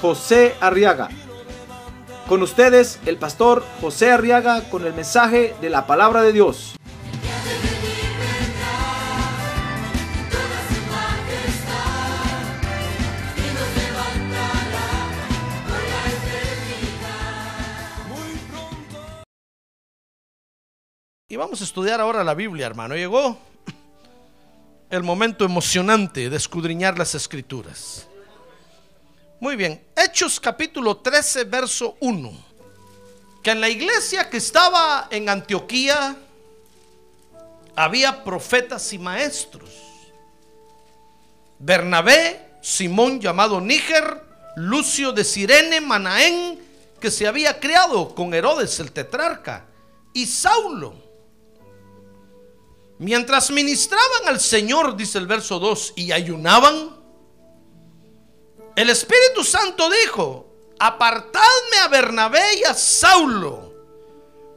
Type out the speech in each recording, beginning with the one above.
José Arriaga. Con ustedes, el pastor José Arriaga con el mensaje de la palabra de Dios. Y vamos a estudiar ahora la Biblia, hermano. Llegó el momento emocionante de escudriñar las escrituras. Muy bien, Hechos capítulo 13, verso 1. Que en la iglesia que estaba en Antioquía había profetas y maestros. Bernabé, Simón llamado Níger, Lucio de Sirene, Manaén, que se había criado con Herodes el tetrarca, y Saulo Mientras ministraban al Señor, dice el verso 2, y ayunaban, el Espíritu Santo dijo, apartadme a Bernabé y a Saulo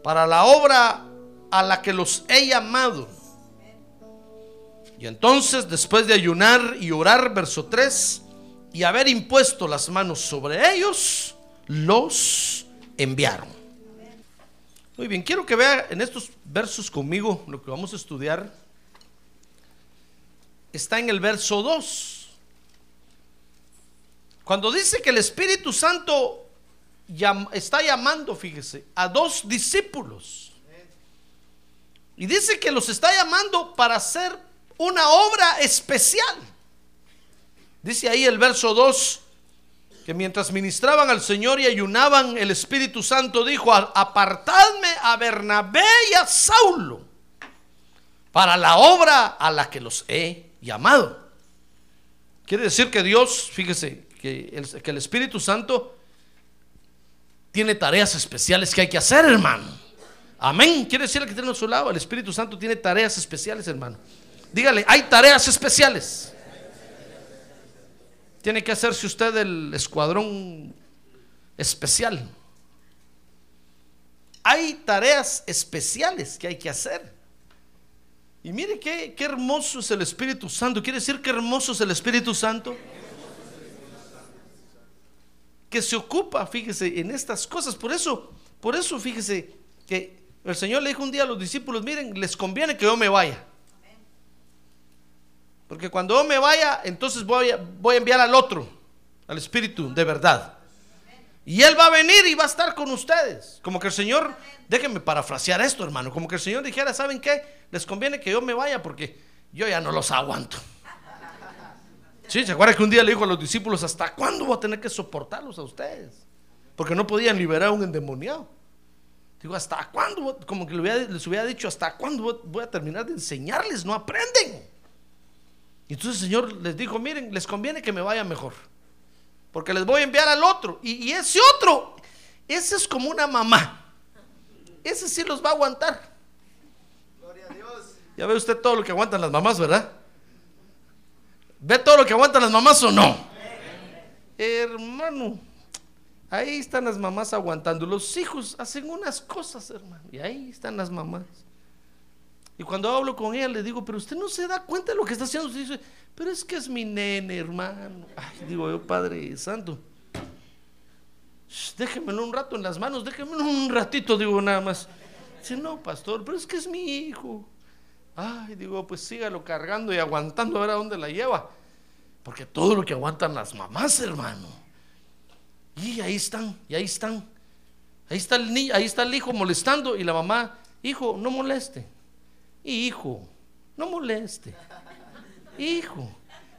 para la obra a la que los he llamado. Y entonces, después de ayunar y orar, verso 3, y haber impuesto las manos sobre ellos, los enviaron. Muy bien, quiero que vea en estos versos conmigo lo que vamos a estudiar. Está en el verso 2. Cuando dice que el Espíritu Santo está llamando, fíjese, a dos discípulos. Y dice que los está llamando para hacer una obra especial. Dice ahí el verso 2, que mientras ministraban al Señor y ayunaban, el Espíritu Santo dijo, apartadme a Bernabé y a Saulo para la obra a la que los he llamado. Quiere decir que Dios, fíjese, que el, que Espíritu Santo tiene tareas especiales que hay que hacer, hermano. Amén. Quiere decir que tiene a su lado, el Espíritu Santo tiene tareas especiales, hermano. Dígale, hay tareas especiales. Tiene que hacerse usted el escuadrón especial. Hay tareas especiales que hay que hacer. Y mire qué, qué hermoso es el Espíritu Santo. ¿Quiere decir qué hermoso es el Espíritu Santo? Que se ocupa, fíjese, en estas cosas. Por eso, por eso, fíjese, que el Señor le dijo un día a los discípulos, miren, les conviene que yo me vaya. Porque cuando yo me vaya, entonces voy a, voy a enviar al otro, al Espíritu de verdad. Y Él va a venir y va a estar con ustedes. Como que el Señor, déjenme parafrasear esto, hermano. Como que el Señor dijera, ¿saben qué? Les conviene que yo me vaya porque yo ya no los aguanto. Sí, ¿se acuerdan que un día le dijo a los discípulos, ¿hasta cuándo voy a tener que soportarlos a ustedes? Porque no podían liberar a un endemoniado. Digo, ¿hasta cuándo? Como que les hubiera dicho, ¿hasta cuándo voy a terminar de enseñarles? No aprenden. Y entonces el Señor les dijo, miren, les conviene que me vaya mejor. Porque les voy a enviar al otro. Y, ese otro, ese es como una mamá. Ese sí los va a aguantar. Gloria a Dios. Ya ve usted todo lo que aguantan las mamás, ¿verdad? ¿Ve todo lo que aguantan las mamás o no? Hermano, ahí están las mamás aguantando. Los hijos hacen unas cosas, hermano. Y ahí están las mamás. Y cuando hablo con ella le digo, pero usted no se da cuenta de lo que está haciendo. Usted dice, pero es que es mi nene, hermano. Ay, digo yo, Padre Santo. déjemelo un rato en las manos, déjemelo un ratito, digo nada más. Dice, no, pastor, pero es que es mi hijo. Ay, digo, pues sígalo cargando y aguantando a ver a dónde la lleva. Porque todo lo que aguantan las mamás, hermano. Y ahí están, y ahí están. Ahí está el niño, ahí está el hijo molestando y la mamá, hijo, no moleste. Hijo, no moleste. Hijo.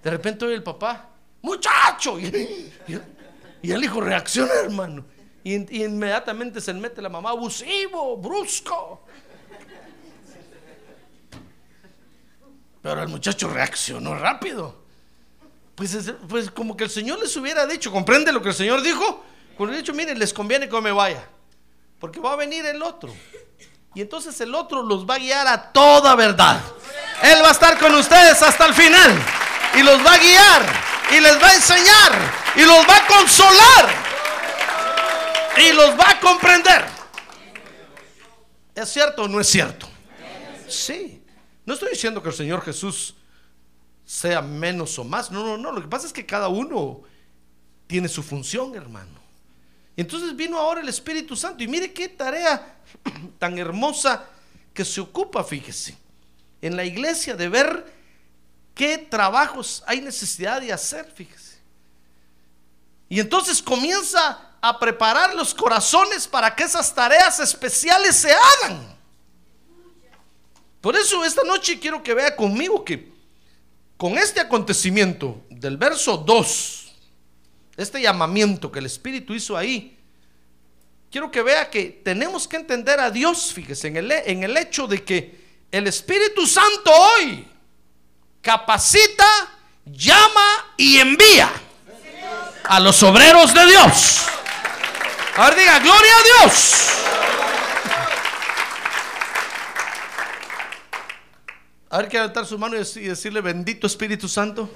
De repente oye el papá, muchacho. Y, el hijo reacciona, hermano. Y, inmediatamente se mete la mamá, abusivo, brusco. Pero el muchacho reaccionó rápido. Pues, pues como que el Señor les hubiera dicho, ¿comprende lo que el Señor dijo? Por hecho, miren, les conviene que me vaya. Porque va a venir el otro. Y entonces el otro los va a guiar a toda verdad. Él va a estar con ustedes hasta el final. Y los va a guiar. Y les va a enseñar. Y los va a consolar. Y los va a comprender. ¿Es cierto o no es cierto? Sí. No estoy diciendo que el Señor Jesús sea menos o más. No, no, no. Lo que pasa es que cada uno tiene su función, hermano. Entonces vino ahora el Espíritu Santo y mire qué tarea tan hermosa que se ocupa, fíjese, en la iglesia de ver qué trabajos hay necesidad de hacer, fíjese. Y entonces comienza a preparar los corazones para que esas tareas especiales se hagan. Por eso esta noche quiero que vea conmigo que con este acontecimiento del verso 2, este llamamiento que el Espíritu hizo ahí, quiero que vea que tenemos que entender a Dios, fíjese, en el, en el hecho de que el Espíritu Santo hoy capacita, llama y envía a los obreros de Dios. A ver, diga, gloria a Dios. A ver, que levantar su mano y decirle, bendito Espíritu Santo.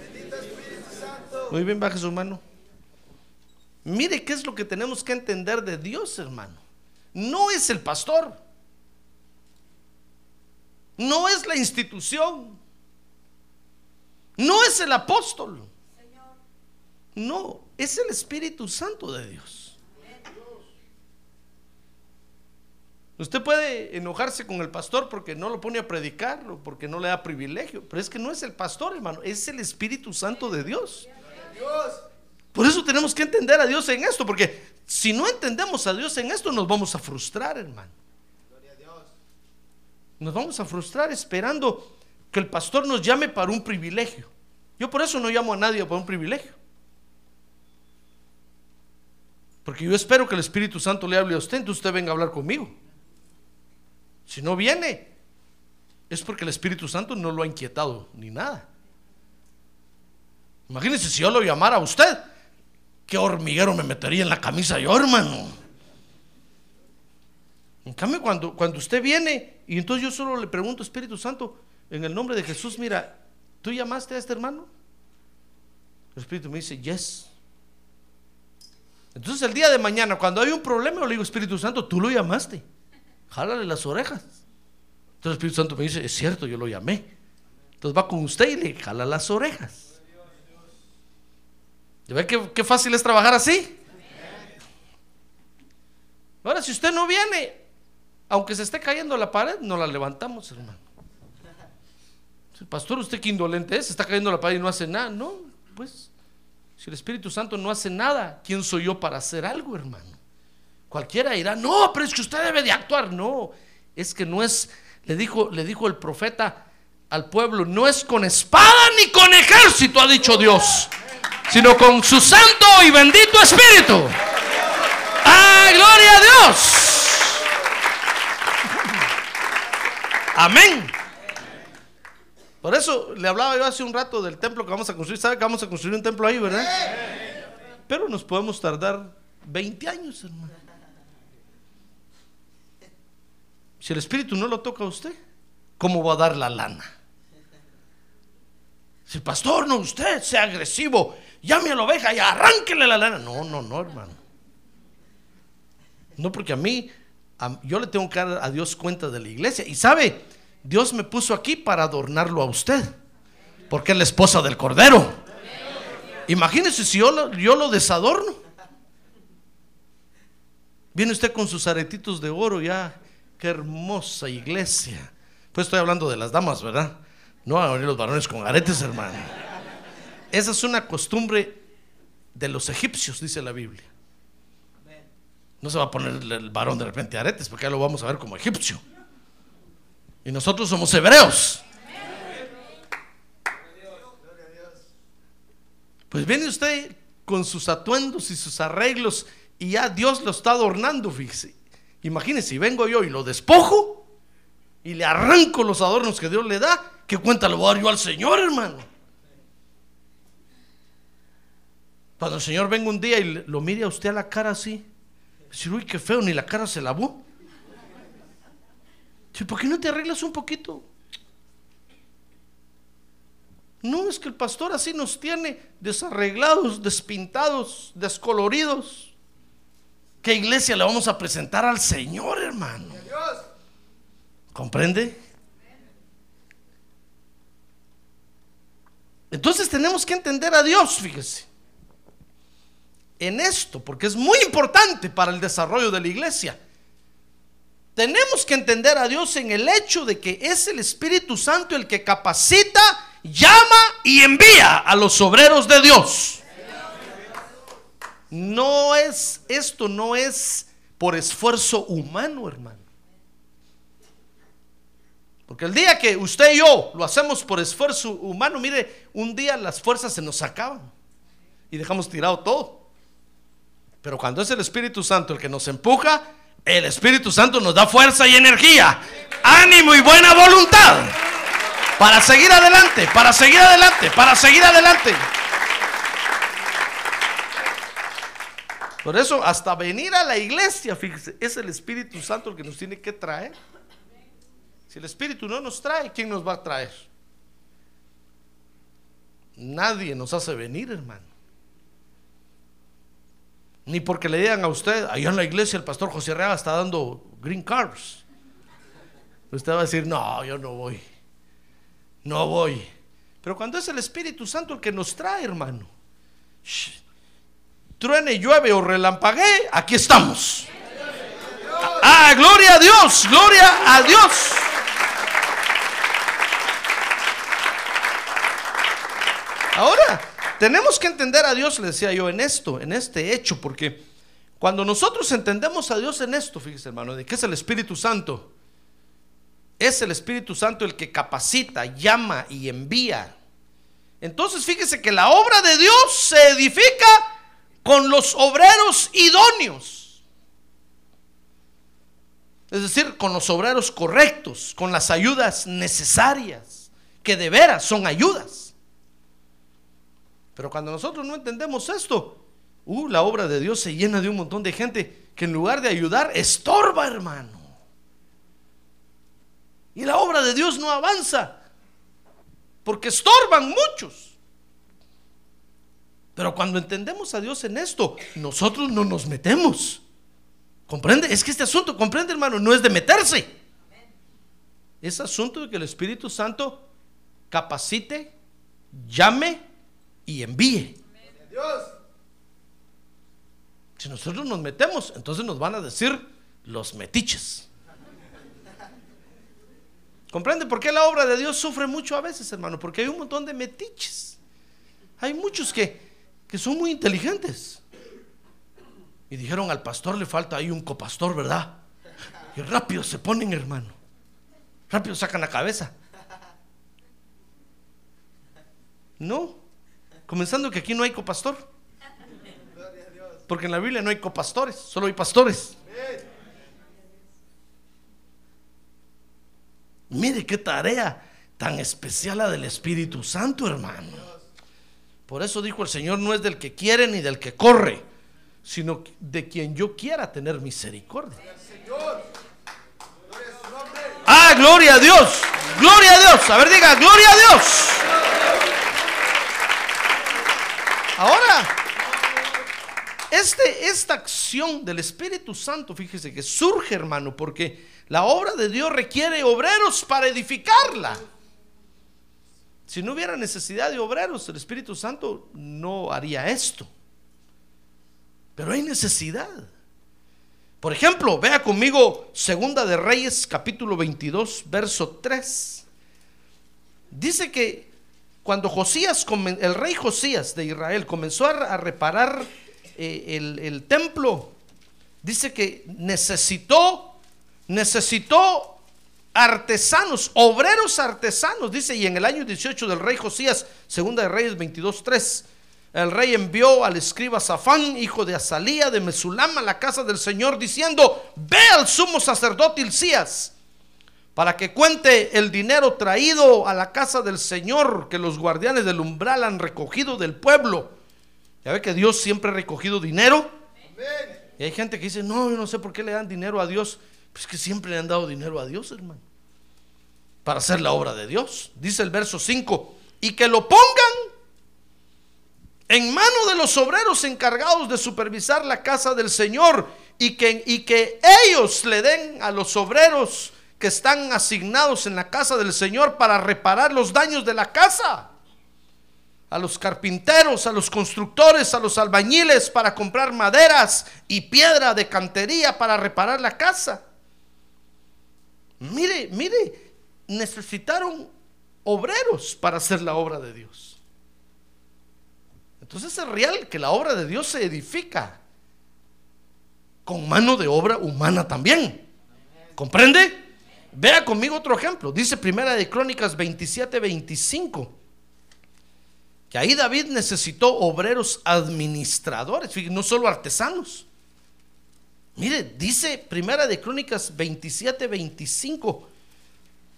Muy bien, baje su mano. Mire qué es lo que tenemos que entender de Dios, hermano. No es el pastor. No es la institución. No es el apóstol. No, es el Espíritu Santo de Dios. Usted puede enojarse con el pastor porque no lo pone a predicar o porque no le da privilegio, pero es que no es el pastor, hermano, es el Espíritu Santo de Dios. Por eso tenemos que entender a Dios en esto, porque si no entendemos a Dios en esto, nos vamos a frustrar, hermano. Nos vamos a frustrar esperando que el pastor nos llame para un privilegio. Yo por eso no llamo a nadie para un privilegio. Porque yo espero que el Espíritu Santo le hable a usted, entonces usted venga a hablar conmigo. Si no viene, es porque el Espíritu Santo no lo ha inquietado ni nada. Imagínese si yo lo llamara a usted qué hormiguero me metería en la camisa yo, hermano. En cambio, cuando, cuando usted viene y entonces yo solo le pregunto, Espíritu Santo, en el nombre de Jesús, mira, ¿tú llamaste a este hermano? El Espíritu me dice, yes. Entonces el día de mañana, cuando hay un problema, yo le digo, Espíritu Santo, tú lo llamaste. Jálale las orejas. Entonces el Espíritu Santo me dice, es cierto, yo lo llamé. Entonces va con usted y le jala las orejas. ¿Ve qué, qué fácil es trabajar así? Ahora, si usted no viene, aunque se esté cayendo la pared, no la levantamos, hermano. Pastor, usted qué indolente es, se está cayendo la pared y no hace nada. No, pues, si el Espíritu Santo no hace nada, ¿quién soy yo para hacer algo, hermano? Cualquiera dirá, no, pero es que usted debe de actuar. No, es que no es, le dijo, le dijo el profeta al pueblo, no es con espada ni con ejército, ha dicho Dios sino con su santo y bendito Espíritu. ¡Ah, gloria a Dios! Amén. Por eso le hablaba yo hace un rato del templo que vamos a construir. ¿Sabe que vamos a construir un templo ahí, verdad? Pero nos podemos tardar 20 años, hermano. Si el Espíritu no lo toca a usted, ¿cómo va a dar la lana? Si pastor, no usted, sea agresivo llame a la oveja y arránquele la lana. No, no, no, hermano. No, porque a mí, yo le tengo que dar a Dios cuenta de la iglesia. Y sabe, Dios me puso aquí para adornarlo a usted, porque es la esposa del Cordero. Imagínese si yo yo lo desadorno. Viene usted con sus aretitos de oro ya. Qué hermosa iglesia. Pues estoy hablando de las damas, ¿verdad? No a venir los varones con aretes, hermano. Esa es una costumbre de los egipcios, dice la Biblia. No se va a poner el varón de repente aretes, porque ya lo vamos a ver como egipcio. Y nosotros somos hebreos. Pues viene usted con sus atuendos y sus arreglos y ya Dios lo está adornando, fíjese. Imagínese, vengo yo y lo despojo y le arranco los adornos que Dios le da, ¿qué cuenta le voy a dar yo al Señor, hermano? Cuando el Señor venga un día y lo mire a usted a la cara así, decir, uy, qué feo, ni la cara se lavó. ¿Por qué no te arreglas un poquito? No, es que el pastor así nos tiene desarreglados, despintados, descoloridos. ¿Qué iglesia le vamos a presentar al Señor, hermano? ¿Comprende? Entonces tenemos que entender a Dios, fíjese, en esto, porque es muy importante para el desarrollo de la iglesia. Tenemos que entender a Dios en el hecho de que es el Espíritu Santo el que capacita, llama y envía a los obreros de Dios. No es, esto no es por esfuerzo humano, hermano. Porque el día que usted y yo lo hacemos por esfuerzo humano, mire, un día las fuerzas se nos acaban y dejamos tirado todo. Pero cuando es el Espíritu Santo el que nos empuja, el Espíritu Santo nos da fuerza y energía, ánimo y buena voluntad para seguir adelante, para seguir adelante, para seguir adelante. Por eso, hasta venir a la iglesia, fíjese, es el Espíritu Santo el que nos tiene que traer. Si el Espíritu no nos trae, ¿quién nos va a traer? Nadie nos hace venir, hermano. Ni porque le digan a usted, allá en la iglesia el pastor José Arreaga está dando green carbs. Usted va a decir, no, yo no voy. No voy. Pero cuando es el Espíritu Santo el que nos trae, hermano. shh, truene, llueve o relampaguee, aquí estamos. Ah, gloria a Dios, gloria a Dios. Ahora, tenemos que entender a Dios, le decía yo, en esto, en este hecho, porque cuando nosotros entendemos a Dios en esto, fíjese hermano, de que es el Espíritu Santo, es el Espíritu Santo el que capacita, llama y envía. Entonces fíjese que la obra de Dios se edifica con los obreros idóneos. Es decir, con los obreros correctos, con las ayudas necesarias, que de veras son ayudas. Pero cuando nosotros no entendemos esto, uh, la obra de Dios se llena de un montón de gente que en lugar de ayudar, estorba, hermano. Y la obra de Dios no avanza, porque estorban muchos. Pero cuando entendemos a Dios en esto, nosotros no nos metemos. ¿Comprende? Es que este asunto, comprende hermano, no es de meterse. Es asunto de que el Espíritu Santo capacite, llame y envíe. Si nosotros nos metemos, entonces nos van a decir los metiches. ¿Comprende por qué la obra de Dios sufre mucho a veces, hermano? Porque hay un montón de metiches. Hay muchos que, que son muy inteligentes. Y dijeron al pastor le falta ahí un copastor, ¿verdad? Y rápido se ponen, hermano. Rápido sacan la cabeza. No. Comenzando que aquí no hay copastor. Porque en la Biblia no hay copastores, solo hay pastores. Mire qué tarea tan especial la del Espíritu Santo, hermano. Por eso dijo el Señor, no es del que quiere ni del que corre, sino de quien yo quiera tener misericordia. Ah, gloria a Dios, gloria a Dios. A ver, diga, gloria a Dios. Ahora, este, esta acción del Espíritu Santo, fíjese que surge, hermano, porque la obra de Dios requiere obreros para edificarla. Si no hubiera necesidad de obreros, el Espíritu Santo no haría esto. Pero hay necesidad. Por ejemplo, vea conmigo Segunda de Reyes, capítulo 22, verso 3. Dice que cuando Josías, el rey Josías de Israel, comenzó a, a reparar eh, el, el templo, dice que necesitó, necesitó artesanos, obreros artesanos, dice, y en el año 18 del rey Josías, segunda de Reyes 22, 3, el rey envió al escriba Safán, hijo de Azalía, de Mesulam, a la casa del Señor, diciendo, ve al sumo sacerdote Hilcías, para que cuente el dinero traído a la casa del Señor que los guardianes del umbral han recogido del pueblo. Ya ve que Dios siempre ha recogido dinero. Y hay gente que dice, no, yo no sé por qué le dan dinero a Dios. Pues que siempre le han dado dinero a Dios, hermano. Para hacer la obra de Dios. Dice el verso 5. Y que lo pongan en mano de los obreros encargados de supervisar la casa del Señor. Y que, y que ellos le den a los obreros que están asignados en la casa del Señor para reparar los daños de la casa a los carpinteros, a los constructores, a los albañiles para comprar maderas y piedra de cantería para reparar la casa. Mire, mire, necesitaron obreros para hacer la obra de Dios. Entonces es real que la obra de Dios se edifica con mano de obra humana también. ¿Comprende? Vea conmigo otro ejemplo. Dice Primera de Crónicas 27, 25 que ahí David necesitó obreros administradores, no solo artesanos. Mire, dice Primera de Crónicas 27, 25,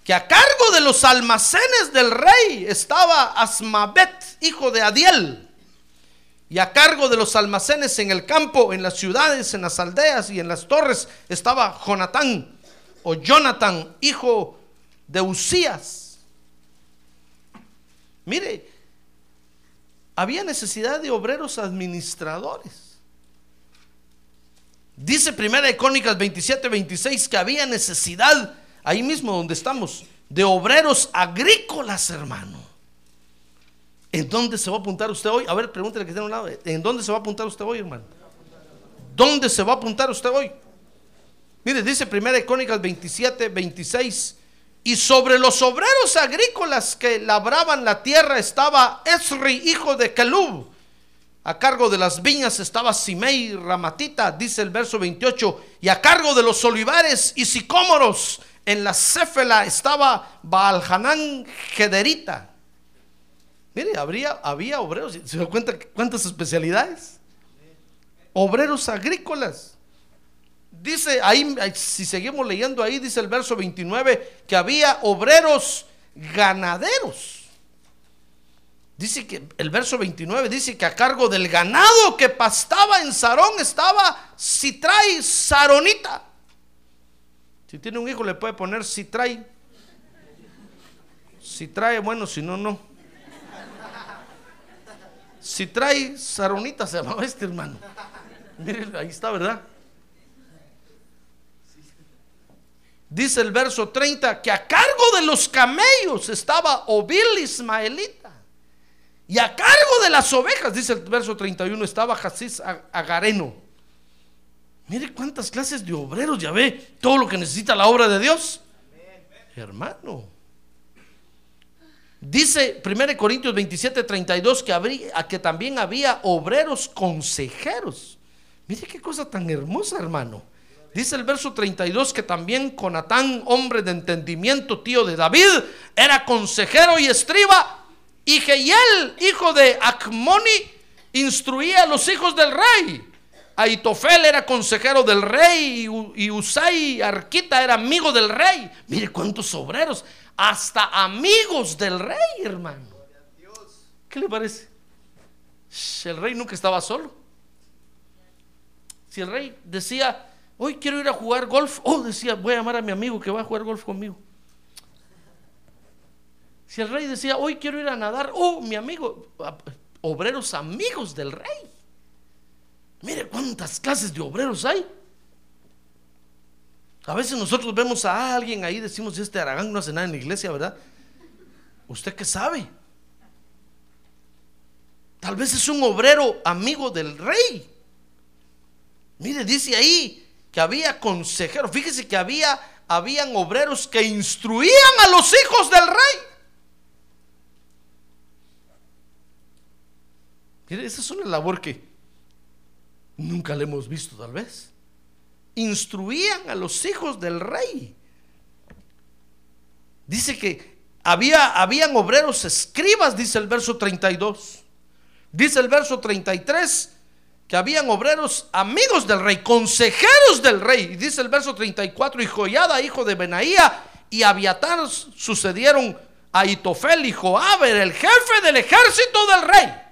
que a cargo de los almacenes del rey estaba Asmabet, hijo de Adiel, y a cargo de los almacenes en el campo, en las ciudades, en las aldeas y en las torres estaba Jonatán o Jonathan, hijo de Usías. Mire, había necesidad de obreros administradores. Dice Primera de Crónicas 27, 26 que había necesidad, ahí mismo donde estamos, de obreros agrícolas, hermano. ¿En dónde se va a apuntar usted hoy? A ver, pregúntele que está a un lado. ¿En dónde se va a apuntar usted hoy, hermano? ¿Dónde se va a apuntar usted hoy? Mire, dice Primera de Crónicas 27, 26 y sobre los obreros agrícolas que labraban la tierra estaba Esri, hijo de Calub. A cargo de las viñas estaba Simei Ramatita, dice el verso 28. Y a cargo de los olivares y sicómoros en la Céfela estaba Baalhanán Gederita. Mire, habría, había obreros, ¿se da cuenta cuántas especialidades? Obreros agrícolas. Dice ahí, si seguimos leyendo ahí, dice el verso 29, que había obreros ganaderos. Dice que el verso 29 dice que a cargo del ganado que pastaba en Sarón estaba Citray Saronita. Si tiene un hijo le puede poner Citray. Si trae, bueno, si no, no. Si trae Saronita se llamaba este hermano. Miren, ahí está, ¿verdad? Dice el verso 30 que a cargo de los camellos estaba Obil Ismaelita. Y a cargo de las ovejas, dice el verso 31, estaba Jasis Agareno. Mire cuántas clases de obreros, ya ve todo lo que necesita la obra de Dios. Hermano. Dice 1 Corintios 27, 32 que, habría, que también había obreros consejeros. Mire qué cosa tan hermosa, hermano. Dice el verso 32 que también Conatán, hombre de entendimiento, tío de David, era consejero y escriba. Y Geiel, hijo de Acmoni, instruía a los hijos del rey. Aitofel era consejero del rey y Usai Arquita era amigo del rey. Mire cuántos obreros, hasta amigos del rey, hermano. ¿Qué le parece? El rey nunca estaba solo. Si el rey decía, Hoy quiero ir a jugar golf. Oh, decía, voy a llamar a mi amigo que va a jugar golf conmigo. Si el rey decía, hoy quiero ir a nadar, oh, mi amigo, obreros amigos del rey. Mire cuántas clases de obreros hay. A veces nosotros vemos a alguien ahí, decimos, este Aragán no hace nada en la iglesia, ¿verdad? ¿Usted qué sabe? Tal vez es un obrero amigo del rey. Mire, dice ahí, que había consejeros, fíjese que había, habían obreros que instruían a los hijos del rey. Esa es una labor que nunca le hemos visto tal vez. Instruían a los hijos del rey. Dice que había, habían obreros escribas, dice el verso 32. Dice el verso 33 que habían obreros amigos del rey, consejeros del rey. dice el verso 34, y Joyada, hijo de Benaía, y Abiatar sucedieron a Itofel y Joab, el jefe del ejército del rey.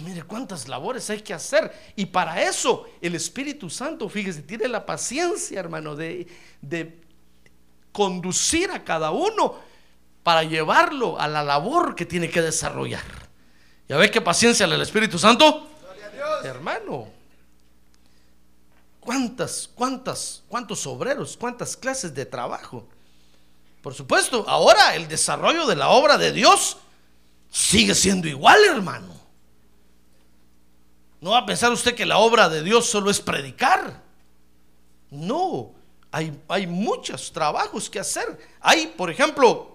Mire cuántas labores hay que hacer. Y para eso el Espíritu Santo, fíjese, tiene la paciencia, hermano, de, de conducir a cada uno para llevarlo a la labor que tiene que desarrollar. ¿Ya ve qué paciencia el Espíritu Santo? Hermano, ¿cuántas, cuántas, cuántos obreros, cuántas clases de trabajo? Por supuesto, ahora el desarrollo de la obra de Dios sigue siendo igual, hermano. No va a pensar usted que la obra de Dios solo es predicar. No, hay, hay muchos trabajos que hacer. Hay, por ejemplo,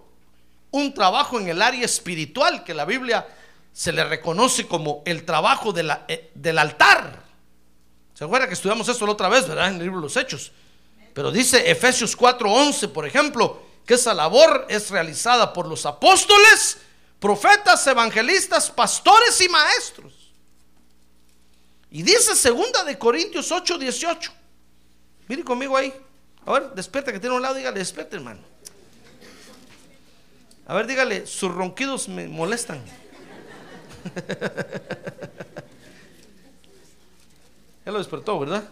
un trabajo en el área espiritual que la Biblia se le reconoce como el trabajo eh, del altar. ¿Se acuerda que estudiamos eso la otra vez, verdad? En el libro de los Hechos. Pero dice Efesios 4:11, por ejemplo, que esa labor es realizada por los apóstoles, profetas, evangelistas, pastores y maestros. Y dice segunda de Corintios 8, 18. Mire conmigo ahí. A ver, despierta que tiene un lado, dígale, despierta, hermano. A ver, dígale, sus ronquidos me molestan. ya lo despertó, ¿verdad?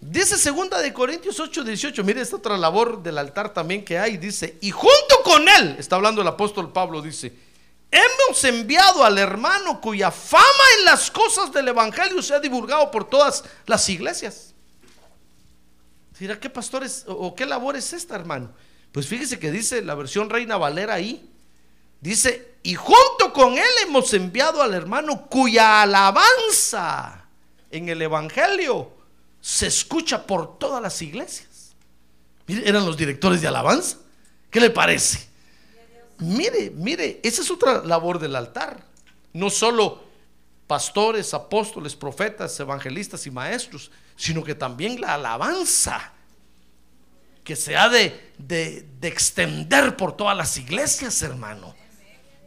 Dice segunda de Corintios 8, 18. Mire esta otra labor del altar también que hay. Dice, y junto con él, está hablando el apóstol Pablo, dice, hemos enviado al hermano cuya fama en las cosas del Evangelio se ha divulgado por todas las iglesias. Dirá, ¿qué pastores o qué labor es esta, hermano? Pues fíjese que dice la versión Reina Valera ahí. Dice, y junto con él hemos enviado al hermano cuya alabanza en el Evangelio se escucha por todas las iglesias. Eran los directores de alabanza. ¿Qué le parece? Mire, mire, esa es otra labor del altar. No solo pastores, apóstoles, profetas, evangelistas y maestros, sino que también la alabanza que se ha de, de, extender por todas las iglesias, hermano,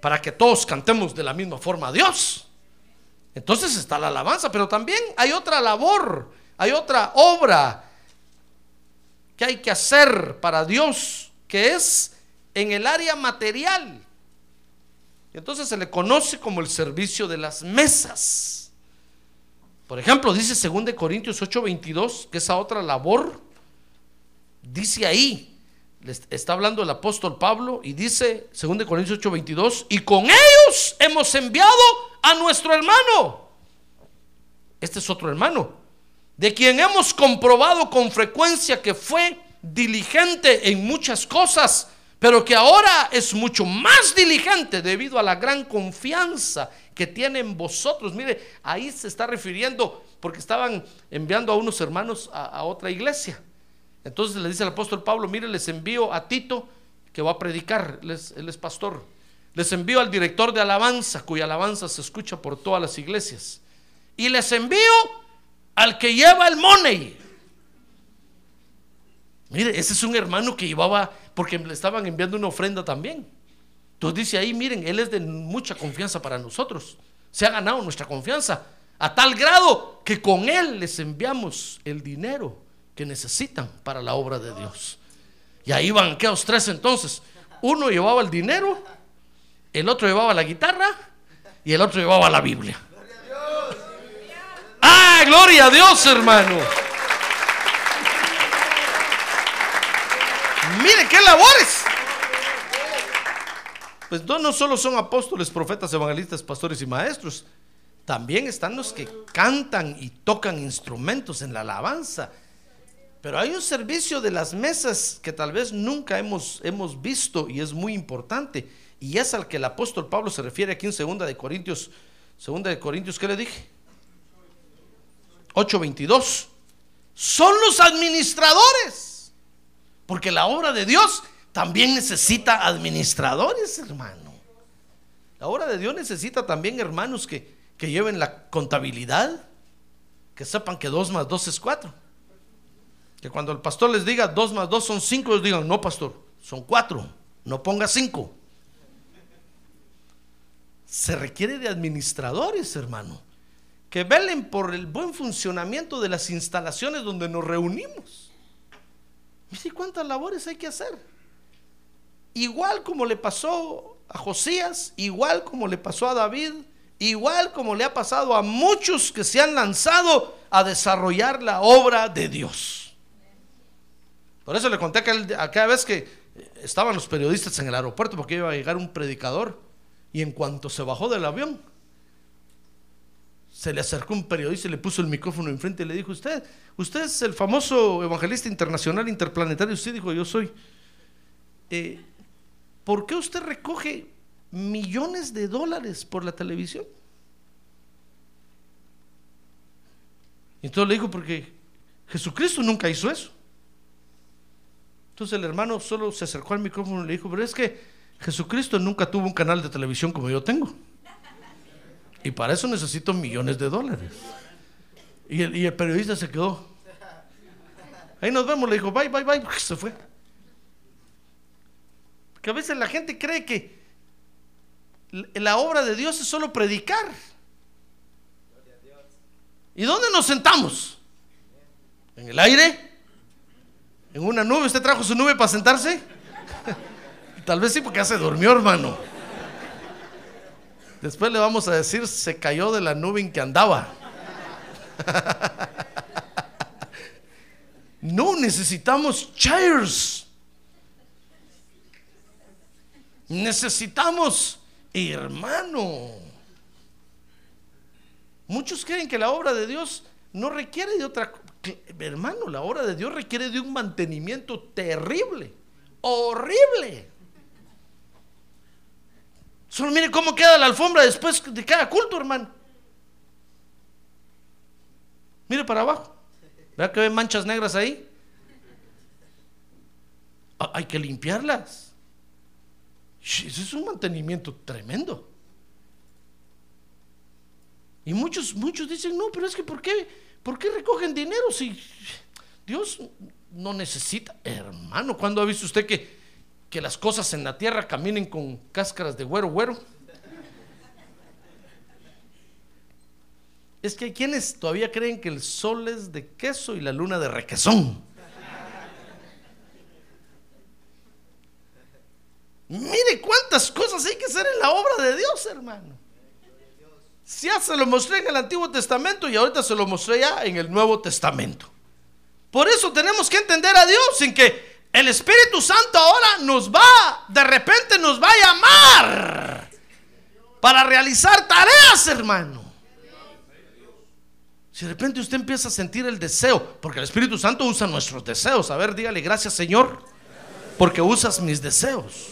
para que todos cantemos de la misma forma a Dios. Entonces está la alabanza, pero también hay otra labor, hay otra obra que hay que hacer para Dios, que es en el área material. Entonces se le conoce como el servicio de las mesas. Por ejemplo, dice 2 Corintios 8:22 que esa otra labor, dice ahí, está hablando el apóstol Pablo y dice 2 Corintios 8:22, y con ellos hemos enviado a nuestro hermano. Este es otro hermano, de quien hemos comprobado con frecuencia que fue diligente en muchas cosas pero que ahora es mucho más diligente debido a la gran confianza que tiene en vosotros. Mire, ahí se está refiriendo porque estaban enviando a unos hermanos a, otra iglesia. Entonces le dice el apóstol Pablo, mire, les envío a Tito que va a predicar, él es, pastor. Les envío al director de alabanza, cuya alabanza se escucha por todas las iglesias. Y les envío al que lleva el money. Mire, ese es un hermano que llevaba porque le estaban enviando una ofrenda también. Entonces dice ahí, miren, Él es de mucha confianza para nosotros. Se ha ganado nuestra confianza a tal grado que con Él les enviamos el dinero que necesitan para la obra de Dios. Y ahí van aquellos tres entonces. Uno llevaba el dinero, el otro llevaba la guitarra y el otro llevaba la Biblia. ¡Ah, gloria a Dios, hermano! Mire qué labores. Pues no, no solo son apóstoles, profetas, evangelistas, pastores y maestros. También están los que cantan y tocan instrumentos en la alabanza. Pero hay un servicio de las mesas que tal vez nunca hemos, hemos visto y es muy importante. Y es al que el apóstol Pablo se refiere aquí en segunda de Corintios. Segunda de Corintios, ¿qué le dije? 8.22. Son los administradores. Porque la obra de Dios también necesita administradores, hermano. La obra de Dios necesita también hermanos que, lleven la contabilidad, que sepan que 2 más 2 es 4. Que cuando el pastor les diga 2 más 2 son 5, ellos digan, no, pastor, son 4, no ponga 5. Se requiere de administradores, hermano, que velen por el buen funcionamiento de las instalaciones donde nos reunimos. Mire cuántas labores hay que hacer. Igual como le pasó a Josías, igual como le pasó a David, igual como le ha pasado a muchos que se han lanzado a desarrollar la obra de Dios. Por eso le conté aquel- aquella vez que estaban los periodistas en el aeropuerto porque iba a llegar un predicador y en cuanto se bajó del avión, se le acercó un periodista y le puso el micrófono enfrente y le dijo, usted, usted es el famoso evangelista internacional interplanetario, usted dijo, yo soy. Eh, ¿Por qué usted recoge millones de dólares por la televisión? Y entonces le dijo, porque Jesucristo nunca hizo eso. Entonces el hermano solo se acercó al micrófono y le dijo, pero es que Jesucristo nunca tuvo un canal de televisión como yo tengo. Y para eso necesito millones de dólares. Y el, periodista se quedó. Ahí nos vemos, le dijo, bye, bye, bye, se fue. Porque a veces la gente cree que la obra de Dios es solo predicar. ¿Y dónde nos sentamos? ¿En el aire? ¿En una nube? ¿Usted trajo su nube para sentarse? Tal vez sí, porque ya se durmió, hermano. Después le vamos a decir, se cayó de la nube en que andaba. No, necesitamos chairs. Necesitamos hermano. Muchos creen que la obra de Dios no requiere de otra Hermano, la obra de Dios requiere de un mantenimiento terrible, horrible. Solo mire cómo queda la alfombra después de cada culto, hermano. Mire para abajo. ¿Vea que ven manchas negras ahí? Ah, Hay que limpiarlas. Eso es un mantenimiento tremendo. Y muchos, muchos dicen, no, pero es que ¿por qué, ¿por qué recogen dinero si Dios no necesita? Hermano, ¿cuándo ha visto usted que, que las cosas en la tierra caminen con cáscaras de güero, güero? Es que hay quienes todavía creen que el sol es de queso y la luna de requesón. Mire cuántas cosas hay que hacer en la obra de Dios, hermano. Si ya se lo mostré en el Antiguo Testamento y ahorita se lo mostré ya en el Nuevo Testamento. Por eso tenemos que entender a Dios en que el Espíritu Santo ahora nos va, de repente nos va a llamar para realizar tareas, hermano. Si de repente usted empieza a sentir el deseo, porque el Espíritu Santo usa nuestros deseos. A ver, dígale gracias Señor, porque usas mis deseos.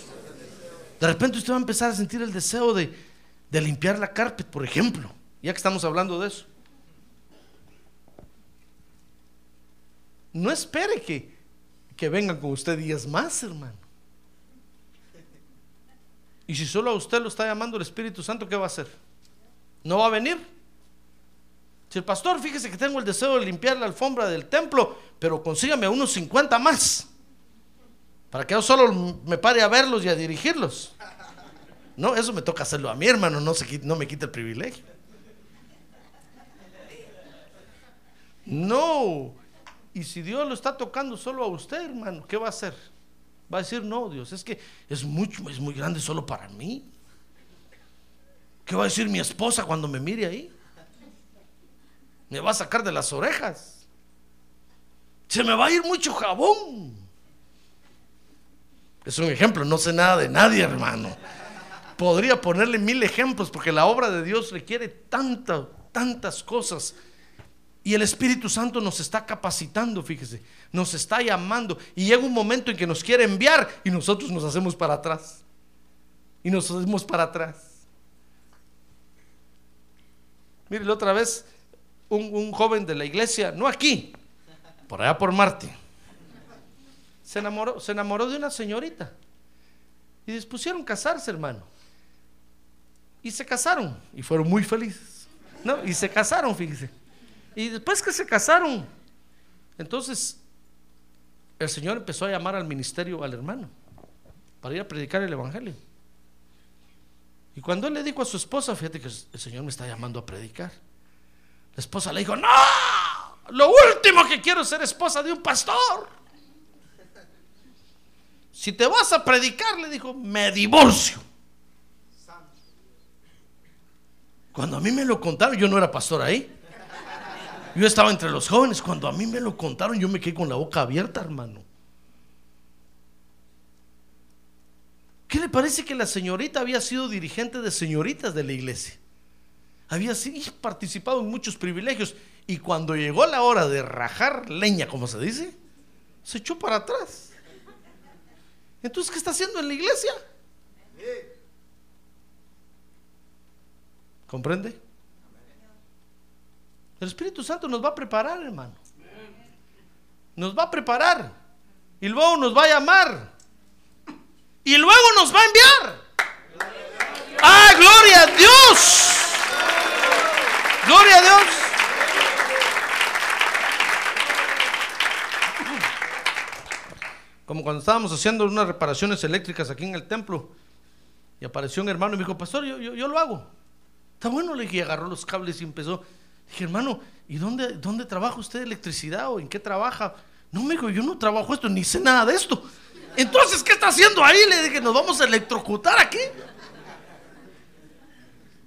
De repente usted va a empezar a sentir el deseo de, de limpiar la carpet, por ejemplo, ya que estamos hablando de eso. No espere que, que vengan con usted días más, hermano. Y si solo a usted lo está llamando el Espíritu Santo, ¿qué va a hacer? ¿No va a venir? Si el pastor, fíjese que tengo el deseo de limpiar la alfombra del templo, pero consígame unos 50 más. Para que yo solo me pare a verlos y a dirigirlos. No, eso me toca hacerlo a mi hermano, no, se, no me quita el privilegio. No. Y si Dios lo está tocando solo a usted, hermano, ¿qué va a hacer? Va a decir, no, Dios, es que es mucho, es muy grande solo para mí. ¿Qué va a decir mi esposa cuando me mire ahí? Me va a sacar de las orejas. Se me va a ir mucho jabón. Es un ejemplo, no sé nada de nadie, hermano. Podría ponerle mil ejemplos porque la obra de Dios requiere tanta, tantas cosas. Y el Espíritu Santo nos está capacitando, fíjese, nos está llamando. Y llega un momento en que nos quiere enviar y nosotros nos hacemos para atrás. Y nos hacemos para atrás. Mire, otra vez, un, un joven de la iglesia, no aquí, por allá por Marte, se enamoró, se enamoró de una señorita. Y dispusieron casarse, hermano. Y se casaron. Y fueron muy felices. ¿No? Y se casaron, fíjese. Y después que se casaron, entonces el Señor empezó a llamar al ministerio al hermano para ir a predicar el Evangelio. Y cuando él le dijo a su esposa, fíjate que el Señor me está llamando a predicar. La esposa le dijo, no, lo último que quiero es ser esposa de un pastor. Si te vas a predicar, le dijo, me divorcio. Cuando a mí me lo contaron, yo no era pastor ahí. Yo estaba entre los jóvenes. Cuando a mí me lo contaron, yo me quedé con la boca abierta, hermano. ¿Qué le parece que la señorita había sido dirigente de señoritas de la iglesia? Había sido, participado en muchos privilegios. Y cuando llegó la hora de rajar leña, como se dice, se echó para atrás. Entonces, ¿qué está haciendo en la iglesia? ¿Comprende? El Espíritu Santo nos va a preparar, hermano. Nos va a preparar. Y luego nos va a llamar. Y luego nos va a enviar. ¡Ah, gloria a Dios! ¡Gloria a Dios! Como cuando estábamos haciendo unas reparaciones eléctricas aquí en el templo. Y apareció un hermano y me dijo, pastor, yo, yo, lo hago. Está bueno, le agarró los cables y empezó. Dije, hermano, ¿y dónde, dónde trabaja usted electricidad o en qué trabaja? No, me dijo, yo no trabajo esto, ni sé nada de esto. Entonces, ¿qué está haciendo ahí? Le dije, ¿nos vamos a electrocutar aquí?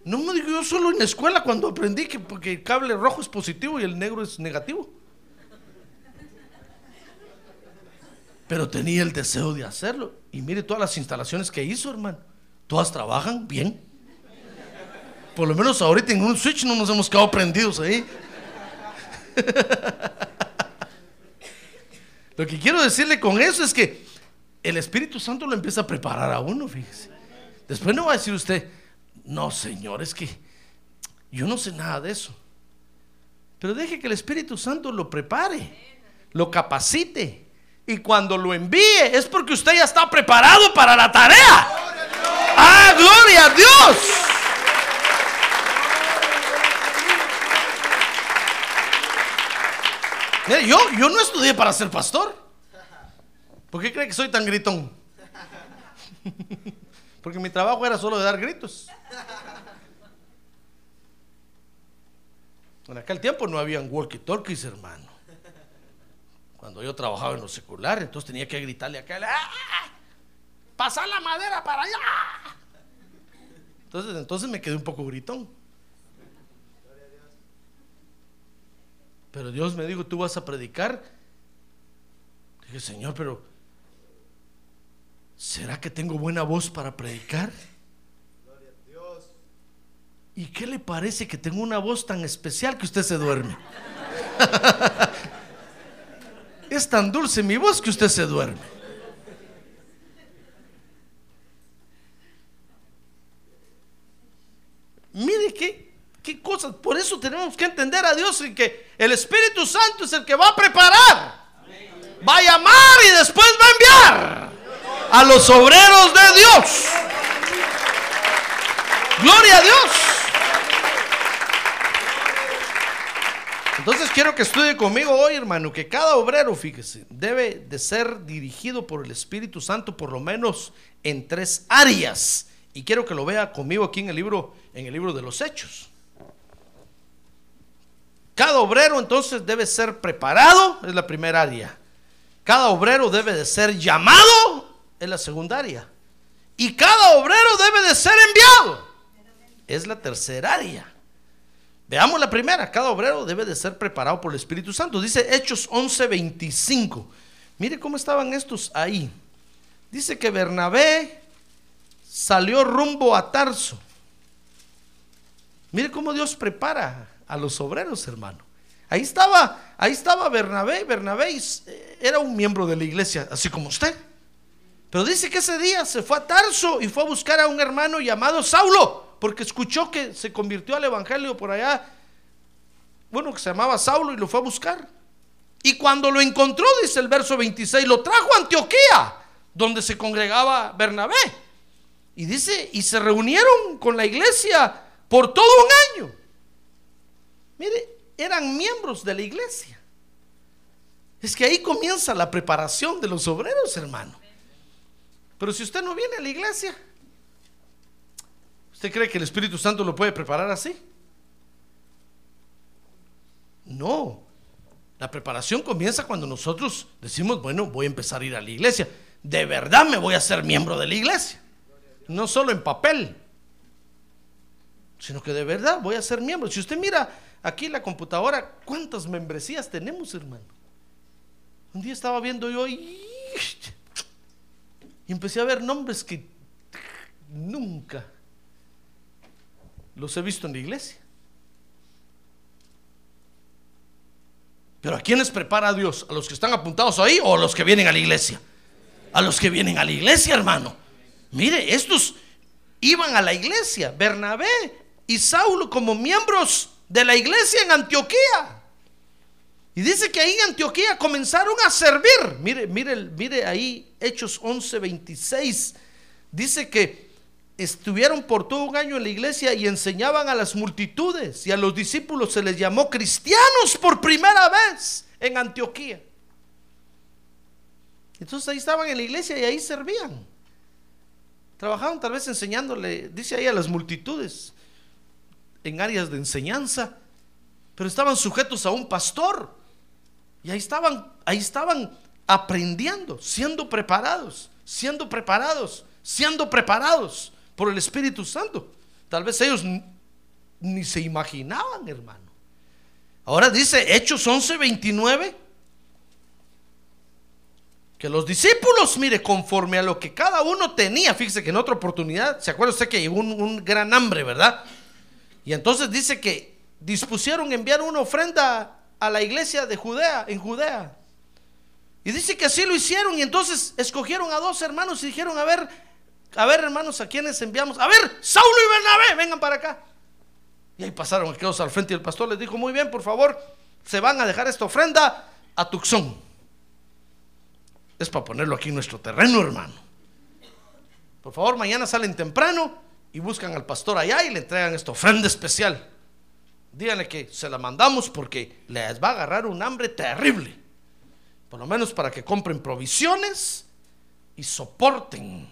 No me dijo, yo solo en la escuela cuando aprendí que porque el cable rojo es positivo y el negro es negativo. Pero tenía el deseo de hacerlo. Y mire todas las instalaciones que hizo, hermano. Todas trabajan bien. Por lo menos ahorita en un switch no nos hemos quedado prendidos ahí. Lo que quiero decirle con eso es que el Espíritu Santo lo empieza a preparar a uno, fíjese. Después no va a decir usted, no, Señor, es que yo no sé nada de eso. Pero deje que el Espíritu Santo lo prepare, lo capacite. Y cuando lo envíe es porque usted ya está preparado para la tarea. ¡Ah, gloria a Dios! Yo, yo no estudié para ser pastor. ¿Por qué cree que soy tan gritón? Porque mi trabajo era solo de dar gritos. En aquel tiempo no habían walkie-talkies, hermano. Cuando yo trabajaba en lo secular, entonces tenía que gritarle a aquel, ¡Ah! ¡Pasa la madera para allá! Entonces, entonces me quedé un poco gritón. Pero Dios me dijo, tú vas a predicar. Dije, Señor, pero ¿será que tengo buena voz para predicar? ¿Y qué le parece que tengo una voz tan especial que usted se duerme? es tan dulce mi voz que usted se duerme. Mire qué, cosas. Por eso tenemos que entender a Dios y que el Espíritu Santo es el que va a preparar, va a llamar y después va a enviar a los obreros de Dios. Gloria a Dios. Entonces quiero que estudie conmigo hoy, hermano, que cada obrero, fíjese, debe de ser dirigido por el Espíritu Santo por lo menos en tres áreas. Y quiero que lo vea conmigo aquí en el libro, en el libro de los Hechos. Cada obrero entonces debe ser preparado, es la primera área. Cada obrero debe de ser llamado, es la segunda área. Y cada obrero debe de ser enviado, es la tercera área. Veamos la primera, cada obrero debe de ser preparado por el Espíritu Santo. Dice Hechos 11:25. Mire cómo estaban estos ahí. Dice que Bernabé salió rumbo a Tarso. Mire cómo Dios prepara a los obreros, hermano. Ahí estaba, ahí estaba Bernabé. Bernabé era un miembro de la iglesia, así como usted. Pero dice que ese día se fue a Tarso y fue a buscar a un hermano llamado Saulo, porque escuchó que se convirtió al evangelio por allá. Bueno, que se llamaba Saulo y lo fue a buscar. Y cuando lo encontró, dice el verso 26, lo trajo a Antioquía, donde se congregaba Bernabé. Y dice, y se reunieron con la iglesia por todo un año. Mire, eran miembros de la iglesia. Es que ahí comienza la preparación de los obreros, hermano. Pero si usted no viene a la iglesia, ¿usted cree que el Espíritu Santo lo puede preparar así? No. La preparación comienza cuando nosotros decimos, bueno, voy a empezar a ir a la iglesia. De verdad me voy a ser miembro de la iglesia. No solo en papel. sino que de verdad voy a ser miembro. Si usted mira aquí en la computadora, ¿cuántas membresías tenemos, hermano? Un día estaba viendo yo y, y empecé a ver nombres que nunca los he visto en la iglesia. Pero ¿a quiénes prepara Dios? ¿A los que están apuntados ahí o a los que vienen a la iglesia? A los que vienen a la iglesia, hermano. Mire, estos iban a la iglesia, Bernabé y Saulo como miembros de la iglesia en Antioquía. Y dice que ahí en Antioquía comenzaron a servir. Mire, mire, mire ahí Hechos 11, 26. Dice que estuvieron por todo un año en la iglesia y enseñaban a las multitudes y a los discípulos se les llamó cristianos por primera vez en Antioquía. Entonces ahí estaban en la iglesia y ahí servían. Trabajaban tal vez enseñándole, dice ahí a las multitudes, en áreas de enseñanza, pero estaban sujetos a un pastor. Y ahí estaban, ahí estaban aprendiendo, siendo preparados, siendo preparados, siendo preparados por el Espíritu Santo. Tal vez ellos ni se imaginaban, hermano. Ahora dice Hechos 11:29 que los discípulos, mire, conforme a lo que cada uno tenía, fíjese que en otra oportunidad, ¿se acuerda usted que llegó un gran hambre, verdad? Y entonces dice que dispusieron enviar una ofrenda a la iglesia de Judea, en Judea. Y dice que así lo hicieron y entonces escogieron a dos hermanos y dijeron, a ver, a ver, hermanos, ¿a quiénes enviamos? A ver, Saulo y Bernabé, vengan para acá. Y ahí pasaron aquellos al frente y el pastor les dijo, muy bien, por favor, se van a dejar esta ofrenda a Tucson. Es para ponerlo aquí en nuestro terreno, hermano. Por favor, mañana salen temprano y buscan al pastor allá y le entregan esta ofrenda especial. Díganle que se la mandamos porque les va a agarrar un hambre terrible. Por lo menos para que compren provisiones y soporten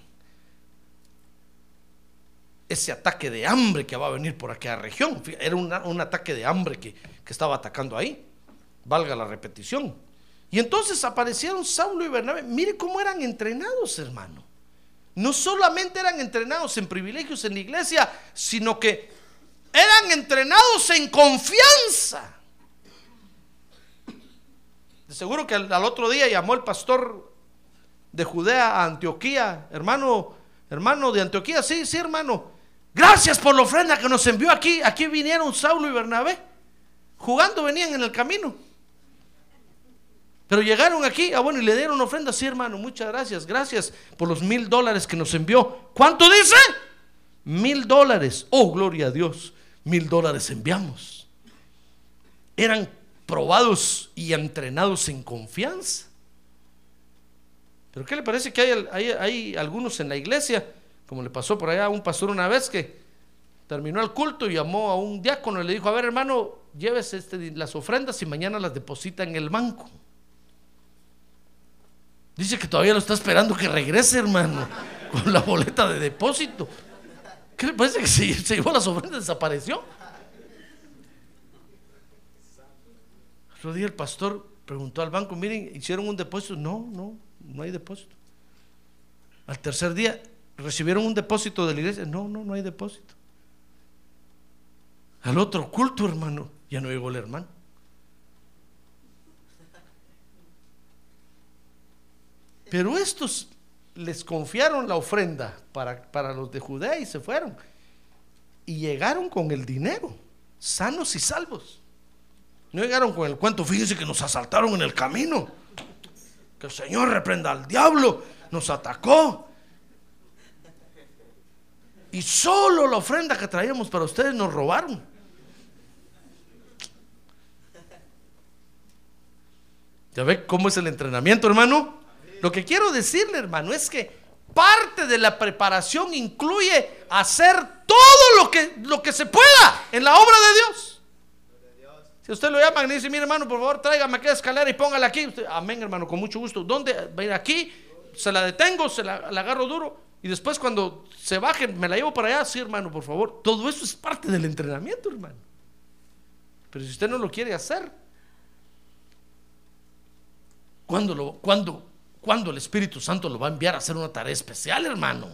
ese ataque de hambre que va a venir por aquella región. Era un ataque de hambre que, que estaba atacando ahí. Valga la repetición. Y entonces aparecieron Saulo y Bernabé. Mire cómo eran entrenados, hermano. No solamente eran entrenados en privilegios en la iglesia, sino que eran entrenados en confianza. De seguro que al, al otro día llamó el pastor de Judea a Antioquía, hermano, hermano de Antioquía, sí, sí, hermano. Gracias por la ofrenda que nos envió aquí. Aquí vinieron Saulo y Bernabé. Jugando venían en el camino. Pero llegaron aquí, ah bueno, y le dieron ofrenda, sí hermano, muchas gracias, gracias por los mil dólares que nos envió. ¿Cuánto dice? Mil dólares. Oh, gloria a Dios, mil dólares enviamos. Eran probados y entrenados en confianza. Pero ¿qué le parece que hay, algunos en la iglesia como le pasó por allá a un pastor una vez que terminó el culto y llamó a un diácono y le dijo, a ver hermano, llévese este, las ofrendas y mañana las deposita en el banco. Dice que todavía lo está esperando que regrese, hermano, con la boleta de depósito. ¿Qué le parece que se, se llevó las ofrendas desapareció? Otro día el pastor preguntó al banco, miren, ¿hicieron un depósito? No, no, no hay depósito. Al tercer día, ¿Recibieron un depósito de la iglesia? No, no, no hay depósito. Al otro culto, hermano, ya no llegó el hermano. Pero estos les confiaron la ofrenda para, para los de Judea y se fueron. Y llegaron con el dinero, sanos y salvos. No llegaron con el cuento, fíjense que nos asaltaron en el camino. Que el Señor reprenda al diablo, nos atacó. Y solo la ofrenda que traíamos para ustedes nos robaron. ¿Ya ve cómo es el entrenamiento, hermano? Lo que quiero decirle, hermano, es que parte de la preparación incluye hacer todo lo que, lo que se pueda en la obra de Dios. Si usted lo llama y dice, mire hermano, por favor, tráigame aquella escalera y póngala aquí. amén, hermano, con mucho gusto. ¿Dónde? Ven aquí, se la detengo, se la agarro duro. Y después cuando se baje, me la llevo para allá. Sí, hermano, por favor. Todo eso es parte del entrenamiento, hermano. Pero si usted no lo quiere hacer, ¿cuándo, lo, cuándo, cuándo el Espíritu Santo lo va a enviar a hacer una tarea especial, hermano?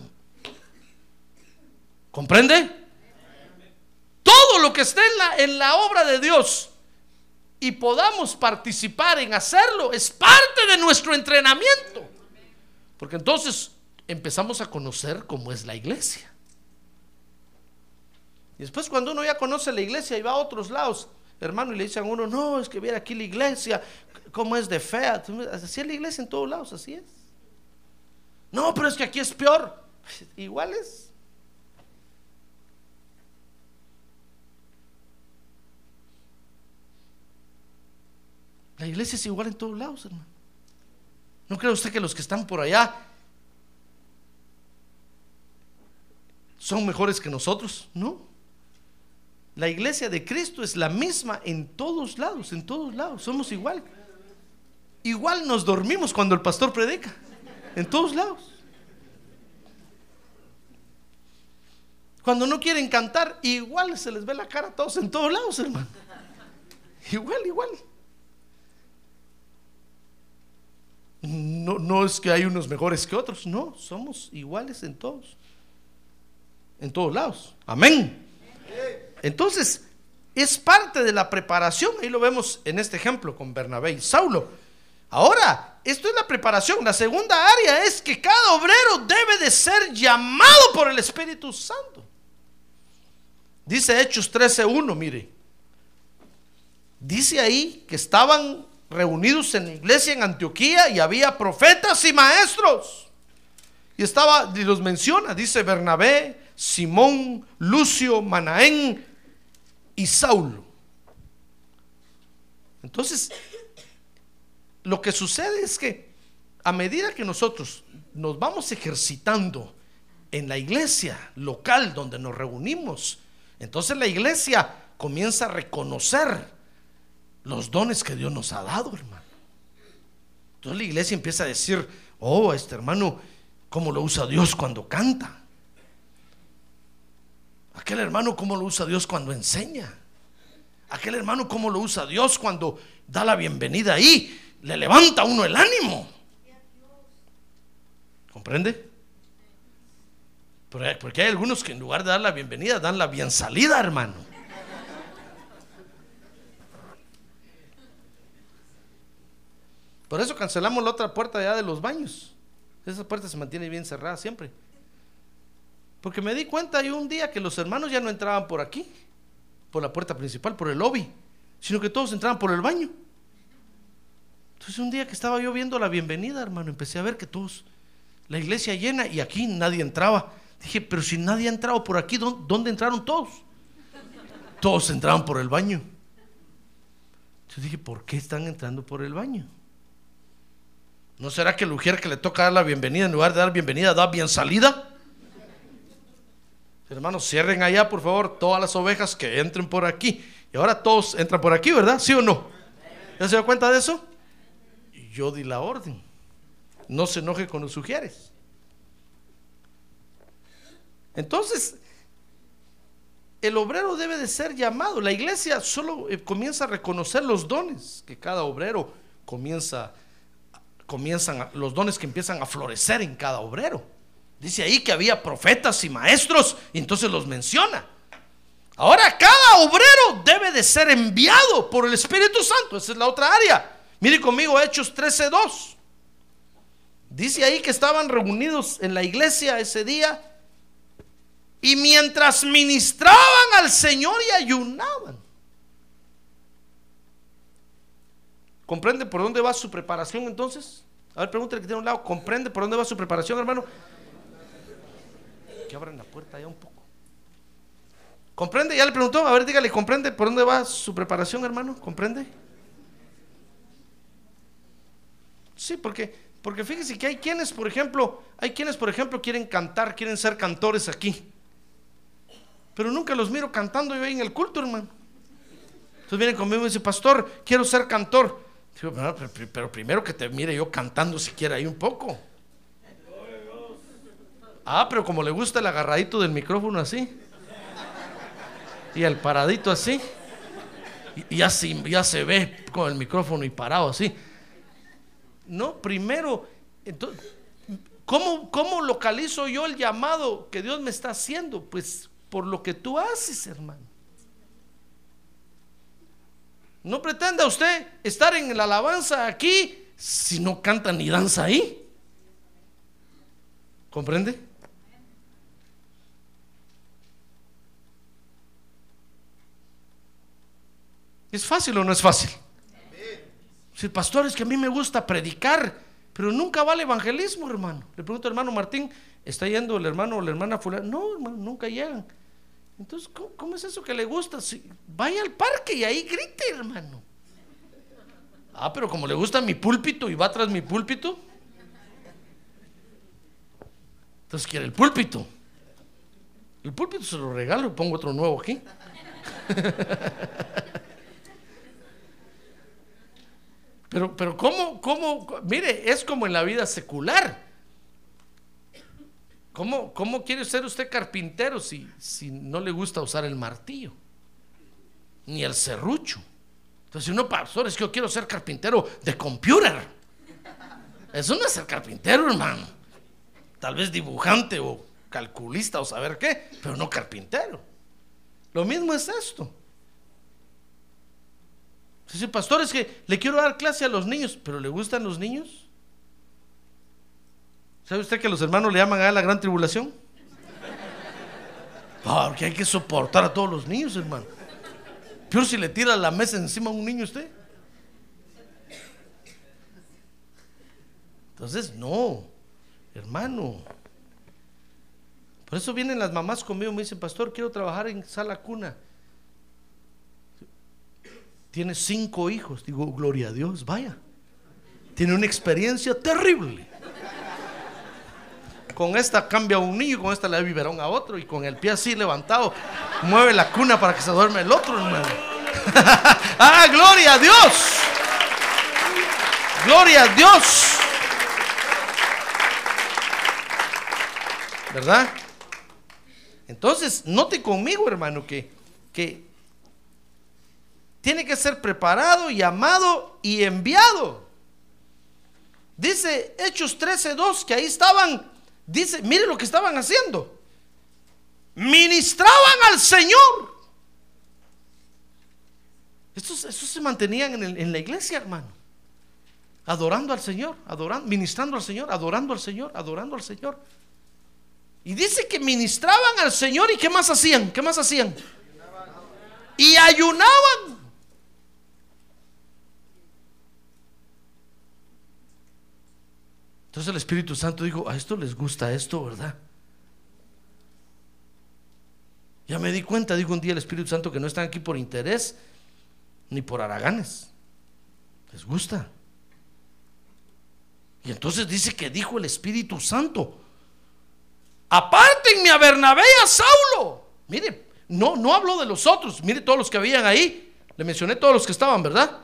¿Comprende? todo lo que esté en la, en la obra de Dios y podamos participar en hacerlo, es parte de nuestro entrenamiento. Porque entonces empezamos a conocer cómo es la iglesia. Y después cuando uno ya conoce la iglesia y va a otros lados, hermano, y le dicen a uno, no, es que viera aquí la iglesia, cómo es de fea. Así es la iglesia en todos lados, así es. No, pero es que aquí es peor. Igual es. La iglesia es igual en todos lados, hermano. ¿No cree usted que los que están por allá son mejores que nosotros? No. La iglesia de Cristo es la misma en todos lados, en todos lados. Somos igual. Igual nos dormimos cuando el pastor predica. En todos lados. Cuando no quieren cantar, igual se les ve la cara a todos en todos lados, hermano. Igual, igual. No, no es que hay unos mejores que otros, no, somos iguales en todos. En todos lados. Amén. Entonces, es parte de la preparación. Ahí lo vemos en este ejemplo con Bernabé y Saulo. Ahora, esto es la preparación. La segunda área es que cada obrero debe de ser llamado por el Espíritu Santo. Dice Hechos 13.1, mire. Dice ahí que estaban reunidos en la iglesia en Antioquía y había profetas y maestros. Y estaba, y los menciona, dice Bernabé, Simón, Lucio, Manaén y Saulo. Entonces, lo que sucede es que a medida que nosotros nos vamos ejercitando en la iglesia local donde nos reunimos, entonces la iglesia comienza a reconocer los dones que Dios nos ha dado, hermano. Entonces la iglesia empieza a decir, oh, este hermano, ¿cómo lo usa Dios cuando canta? Aquel hermano, ¿cómo lo usa Dios cuando enseña? Aquel hermano, ¿cómo lo usa Dios cuando da la bienvenida ahí? Le levanta a uno el ánimo. ¿Comprende? Porque hay algunos que en lugar de dar la bienvenida, dan la bien salida, hermano. Por eso cancelamos la otra puerta ya de los baños. Esa puerta se mantiene bien cerrada siempre. Porque me di cuenta hay un día que los hermanos ya no entraban por aquí, por la puerta principal, por el lobby, sino que todos entraban por el baño. Entonces un día que estaba yo viendo la bienvenida, hermano, empecé a ver que todos, la iglesia llena y aquí nadie entraba. Dije, pero si nadie ha entrado por aquí, ¿dónde entraron todos? Todos entraban por el baño. Entonces dije, ¿por qué están entrando por el baño? ¿No será que el ujier que le toca dar la bienvenida, en lugar de dar bienvenida, da bien salida? Hermanos, cierren allá, por favor, todas las ovejas que entren por aquí. Y ahora todos entran por aquí, ¿verdad? ¿Sí o no? ¿Ya se da cuenta de eso? Yo di la orden. No se enoje con los sugieres. Entonces, el obrero debe de ser llamado. La iglesia solo eh, comienza a reconocer los dones que cada obrero comienza, comienzan, los dones que empiezan a florecer en cada obrero. Dice ahí que había profetas y maestros y entonces los menciona. Ahora cada obrero debe de ser enviado por el Espíritu Santo. Esa es la otra área. Mire conmigo Hechos 13:2. Dice ahí que estaban reunidos en la iglesia ese día y mientras ministraban al Señor y ayunaban. ¿Comprende por dónde va su preparación entonces? A ver, pregúntale que tiene un lado. ¿Comprende por dónde va su preparación, hermano? que abran la puerta ya un poco. ¿Comprende? Ya le preguntó, a ver, dígale, ¿comprende por dónde va su preparación, hermano? ¿Comprende? Sí, porque, porque fíjese que hay quienes, por ejemplo, hay quienes, por ejemplo, quieren cantar, quieren ser cantores aquí. Pero nunca los miro cantando yo ahí en el culto, hermano. Entonces vienen conmigo y dicen, pastor, quiero ser cantor. Pero, primero que te mire yo cantando siquiera ahí un poco. Ah, pero como le gusta el agarradito del micrófono así. Y el paradito así. Y ya ya se ve con el micrófono y parado así. No, primero, entonces, ¿cómo, ¿cómo localizo yo el llamado que Dios me está haciendo? Pues por lo que tú haces, hermano. No pretenda usted estar en la alabanza aquí si no canta ni danza ahí. ¿Comprende? ¿Es fácil o no es fácil? Si el pastor es que a mí me gusta predicar, pero nunca va al evangelismo, hermano. Le pregunto al hermano Martín, ¿está yendo el hermano o la hermana fulana? No, hermano, nunca llegan. Entonces, ¿cómo, es eso que le gusta? Vaya al parque y ahí grite, hermano. Ah, pero como le gusta mi púlpito y va tras mi púlpito. Entonces quiere el púlpito. El púlpito se lo regalo y pongo otro nuevo aquí. Pero, pero ¿cómo, cómo? Mire, es como en la vida secular. ¿Cómo, cómo quiere ser usted carpintero si, si no le gusta usar el martillo? Ni el serrucho. Entonces, uno, pastor, es que yo quiero ser carpintero de computer. Eso no es ser carpintero, hermano. Tal vez dibujante o calculista o saber qué, pero no carpintero. Lo mismo es esto. Dice, pastor, es que le quiero dar clase a los niños, pero ¿le gustan los niños? ¿Sabe usted que los hermanos le llaman a la gran tribulación? Porque hay que soportar a todos los niños, hermano. Peor si le tira la mesa encima a un niño usted. Entonces, no, hermano. Por eso vienen las mamás conmigo y me dicen, pastor, quiero trabajar en sala cuna. Tiene cinco hijos. Digo, gloria a Dios, vaya. Tiene una experiencia terrible. Con esta cambia un niño, con esta le da biberón a otro y con el pie así levantado mueve la cuna para que se duerme el otro, hermano. ah, gloria a Dios. Gloria a Dios. ¿Verdad? Entonces, note conmigo, hermano, que, que tiene que ser preparado, llamado y enviado. Dice Hechos 13:2 que ahí estaban, dice, mire lo que estaban haciendo. Ministraban al Señor. Estos, se mantenían en, en la iglesia, hermano. Adorando al Señor, adorando, ministrando al Señor, adorando al Señor, adorando al Señor. Y dice que ministraban al Señor y ¿qué más hacían? ¿Qué más hacían? Y ayunaban. Entonces el Espíritu Santo dijo, a esto les gusta esto, ¿verdad? Ya me di cuenta, dijo un día el Espíritu Santo, que no están aquí por interés ni por haraganes. Les gusta. Y entonces dice que dijo el Espíritu Santo, apártenme a Bernabé a Saulo. Mire, no, no habló de los otros, mire todos los que habían ahí. Le mencioné todos los que estaban, ¿verdad?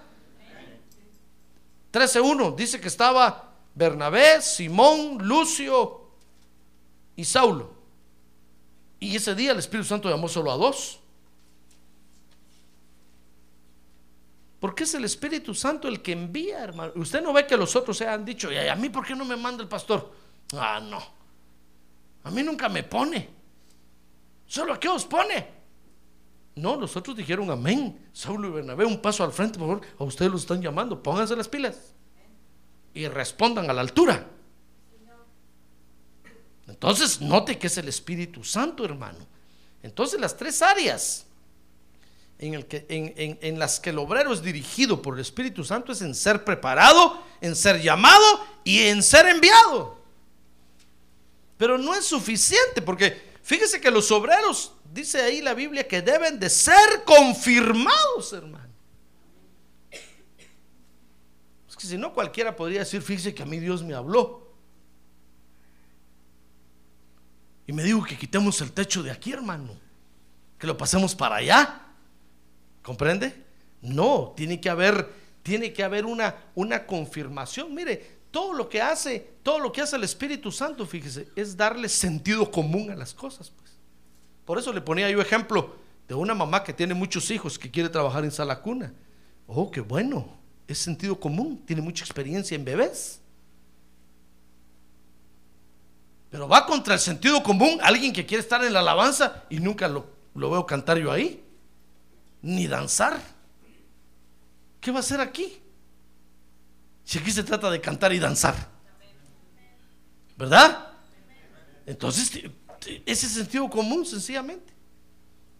13.1 dice que estaba Bernabé, Simón, Lucio y Saulo. Y ese día el Espíritu Santo llamó solo a dos. Porque es el Espíritu Santo el que envía, hermano. Usted no ve que los otros se han dicho, ¿y a mí por qué no me manda el pastor? Ah, no. A mí nunca me pone. ¿Solo a qué os pone? No, los otros dijeron amén. Saulo y Bernabé, un paso al frente, por favor. A ustedes los están llamando. Pónganse las pilas y respondan a la altura. Entonces, note que es el Espíritu Santo, hermano. Entonces, las tres áreas en, en, las que el obrero es dirigido por el Espíritu Santo es en ser preparado, en ser llamado y en ser enviado. Pero no es suficiente, porque fíjese que los obreros, dice ahí la Biblia, que deben de ser confirmados, hermano. Si no cualquiera podría decir, fíjese que a mí Dios me habló. Y me dijo que quitemos el techo de aquí, hermano. Que lo pasemos para allá. ¿Comprende? No, tiene que haber, tiene que haber una, una confirmación. Mire, todo lo que hace, todo lo que hace el Espíritu Santo, fíjese, es darle sentido común a las cosas. Pues. Por eso le ponía yo ejemplo de una mamá que tiene muchos hijos que quiere trabajar en sala cuna. Oh, qué bueno es sentido común, tiene mucha experiencia en bebés. Pero va contra el sentido común alguien que quiere estar en la alabanza y nunca lo, veo cantar yo ahí, ni danzar. ¿qué va a hacer aquí? Si aquí se trata de cantar y danzar. ¿Verdad? Entonces, ese sentido común, sencillamente.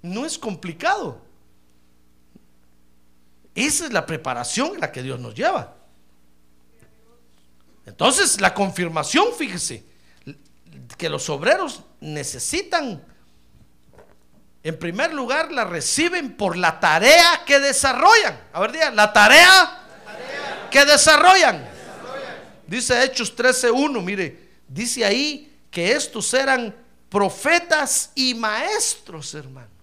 No es complicado. Esa es la preparación en la que Dios nos lleva. Entonces, la confirmación, fíjese, que los obreros necesitan, en primer lugar, la reciben por la tarea que desarrollan. A ver, diga, la tarea, que desarrollan. Dice Hechos 13.1, mire, dice ahí que estos eran profetas y maestros, hermano.